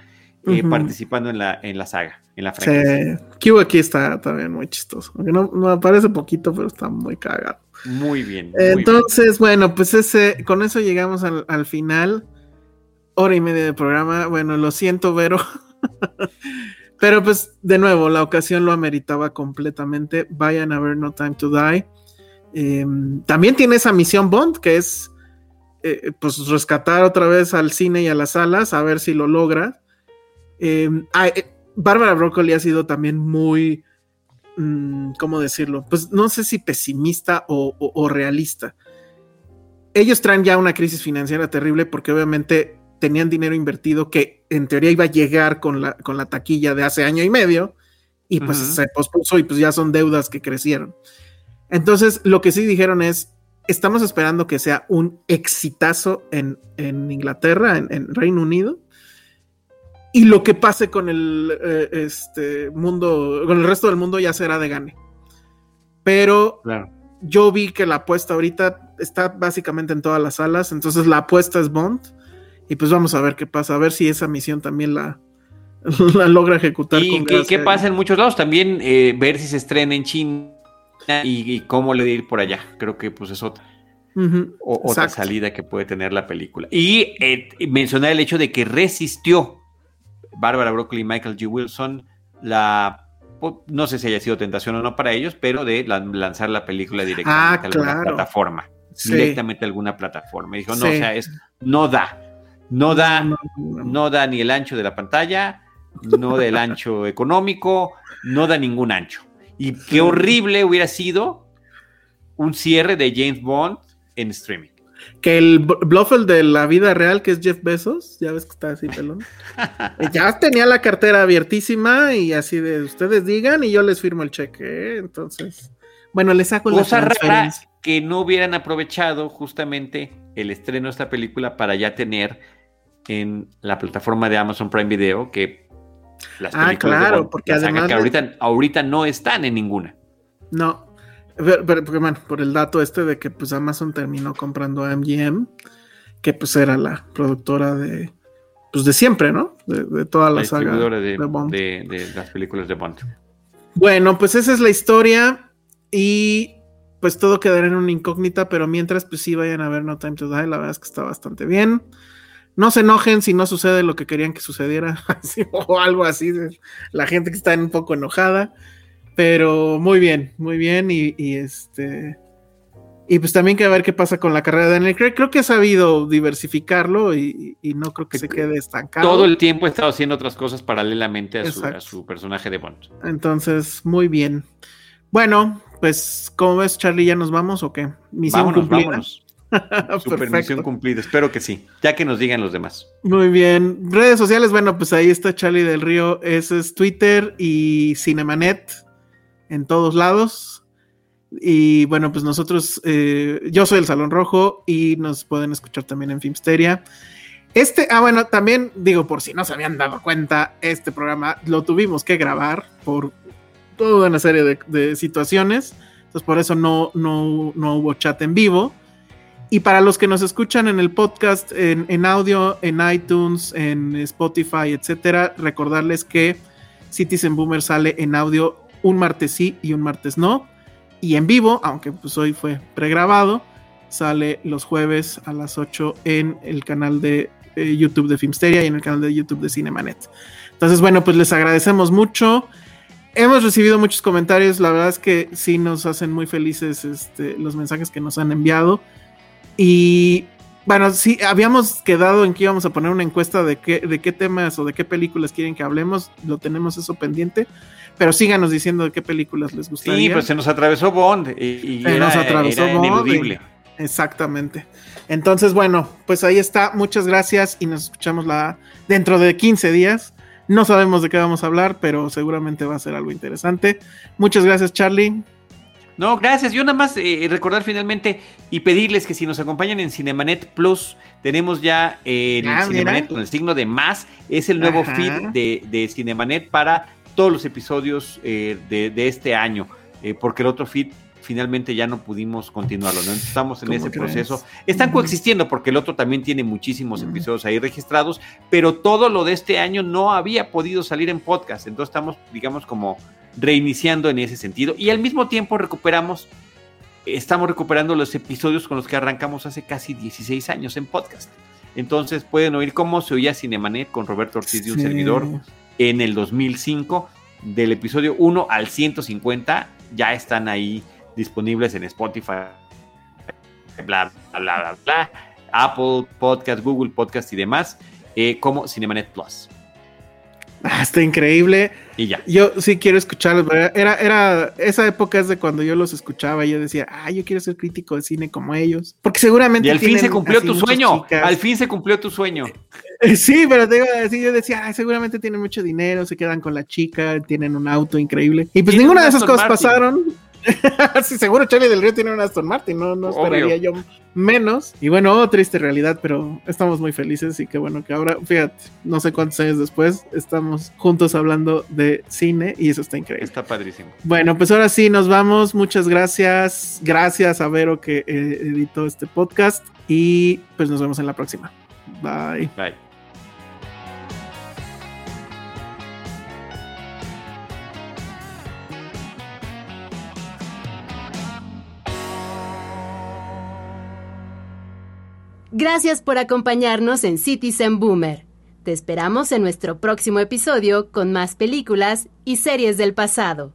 eh, participando en la, en la saga, en la franquicia. Q aquí está también muy chistoso. No, no aparece poquito, pero está muy cagado. Muy bien. Entonces, bueno, pues ese, con eso llegamos al, final. Hora y media de programa. Bueno, lo siento, Vero. Pero pues, de nuevo, la ocasión lo ameritaba completamente. Vayan a ver No Time to Die. Em, también tiene esa misión Bond, que es eh, pues rescatar otra vez al cine y a las salas, a ver si lo logra. Em, eh, Bárbara Broccoli ha sido también muy ¿cómo decirlo? Pues no sé si pesimista o, realista. Ellos traen ya una crisis financiera terrible porque obviamente tenían dinero invertido que en teoría iba a llegar con la, con la taquilla de hace año y medio y pues se pospuso y pues ya son deudas que crecieron. Entonces lo que sí dijeron es, estamos esperando que sea un exitazo en, Inglaterra, en Reino Unido, y lo que pase con el eh, este mundo, con el resto del mundo ya será de gane. Pero yo vi que la apuesta ahorita está básicamente en todas las salas, entonces la apuesta es Bond. Y pues vamos a ver qué pasa, a ver si esa misión también la, la logra ejecutar. ¿Y qué, pasa en muchos lados? También eh, ver si se estrena en China y, cómo le de ir por allá. Creo que pues es otra. otra salida que puede tener la película. Y eh, mencionar el hecho de que resistió Bárbara Broccoli y Michael G. Wilson, la no sé si haya sido tentación o no para ellos, pero de lanzar la película directamente ah, a alguna plataforma. Directamente a alguna plataforma. dijo, no, o sea, es, no da. No da, no, da ni el ancho de la pantalla, no da el ancho económico, no da ningún ancho. Y qué horrible hubiera sido un cierre de James Bond en streaming. Que el Bluffel de la vida real, que es Jeff Bezos, ya ves que está así pelón. ya tenía la cartera abiertísima y así de ustedes digan y yo les firmo el cheque. Entonces, bueno, les saco Cosa la rara que no hubieran aprovechado justamente el estreno de esta película para ya tener en la plataforma de Amazon Prime Video que las ah, películas ah, claro, porque además ahorita, ahorita no están en ninguna. No, pero, bueno, por el dato este de que pues Amazon terminó comprando a MGM, que pues era la productora de pues de siempre, ¿no? De, toda la, saga de, Bond. De, las películas de Bond. Bueno, pues esa es la historia y pues todo quedará en una incógnita, pero mientras pues sí vayan a ver No Time to Die, la verdad es que está bastante bien. no se enojen si no sucede lo que querían que sucediera, o algo así. La gente que está un poco enojada, pero muy bien, muy bien. Y, este. Y pues también que ver qué pasa con la carrera de Daniel Craig. Creo que ha sabido diversificarlo y, no creo que se quede estancado. Todo el tiempo ha estado haciendo otras cosas paralelamente a su, personaje de Bond. Entonces, muy bien. Bueno, pues, ¿cómo ves, Charlie? ¿Ya nos vamos o qué? Misión cumplida. Super misión cumplida, espero que sí, ya que nos digan los demás. Muy bien. Redes sociales, bueno, pues ahí está Charlie del Río, ese es Twitter y Cinemanet en todos lados. Y bueno, pues nosotros, eh, yo soy el Salón Rojo y nos pueden escuchar también en Filmsteria. Este, ah, bueno, también digo, por si no se habían dado cuenta, este programa lo tuvimos que grabar por toda una serie de, situaciones. Entonces, por eso no, no, no hubo chat en vivo y para los que nos escuchan en el podcast, en, audio, en iTunes, en Spotify, etcétera, recordarles que Citizen Boomer sale en audio un martes sí y un martes no. Y en vivo, aunque pues hoy fue pregrabado, sale los jueves a las 8 en el canal de YouTube de Filmsteria y en el canal de YouTube de Cinemanet. Entonces, bueno, pues les agradecemos mucho. Hemos recibido muchos comentarios, la verdad es que sí nos hacen muy felices este, los mensajes que nos han enviado. Y bueno, sí, habíamos quedado en que íbamos a poner una encuesta de qué, de qué temas o de qué películas quieren que hablemos. Lo tenemos eso pendiente. Pero síganos diciendo de qué películas les gustaría. Sí, pues se nos atravesó Bond. Y, se nos atravesó Bond. exactamente. Entonces, bueno, pues ahí está. Muchas gracias y nos escuchamos la dentro de 15 días. No sabemos de qué vamos a hablar, pero seguramente va a ser algo interesante. Muchas gracias, Charlie. No, gracias. Yo nada más eh, recordar finalmente y pedirles que si nos acompañan en Cinemanet Plus, tenemos ya eh, el ah, Cinemanet con el signo de más. Es el nuevo feed de, Cinemanet para todos los episodios eh, de, este año, porque el otro feed finalmente ya no pudimos continuarlo, ¿no? Estamos en ese proceso. Están coexistiendo porque el otro también tiene muchísimos episodios ahí registrados, pero todo lo de este año no había podido salir en podcast. Entonces estamos, digamos, como reiniciando en ese sentido. Y al mismo tiempo recuperamos, estamos recuperando los episodios con los que arrancamos hace casi 16 años en podcast. Entonces pueden oír cómo se oía Cinemanet con Roberto Ortiz y un servidor en el 2005. Del episodio 1 al 150 ya están ahí disponibles en Spotify, bla, bla, bla, bla, Apple Podcast, Google Podcast y demás, eh, como Cinemanet Plus. Ah, está increíble. Y ya. Yo sí quiero escucharlos. Era, era, esa época es de cuando yo los escuchaba y yo decía, ah, yo quiero ser crítico de cine como ellos. Porque seguramente. Y al fin se cumplió tu sueño. Al fin se cumplió tu sueño. Sí, pero te iba a decir, yo decía, seguramente tienen mucho dinero, se quedan con la chica, tienen un auto increíble. Y pues ninguna de esas cosas pasaron. sí, seguro Charlie del Río tiene un Aston Martin, no, no esperaría yo menos. Y bueno, oh, triste realidad, pero estamos muy felices y qué bueno que ahora, fíjate, no sé cuántos años después, estamos juntos hablando de cine y eso está increíble. Está padrísimo. Bueno, pues ahora sí, nos vamos. Muchas gracias. Gracias a Vero que eh, editó este podcast y pues nos vemos en la próxima. Bye. Bye. Gracias por acompañarnos en Citizen Boomer. Te esperamos en nuestro próximo episodio con más películas y series del pasado.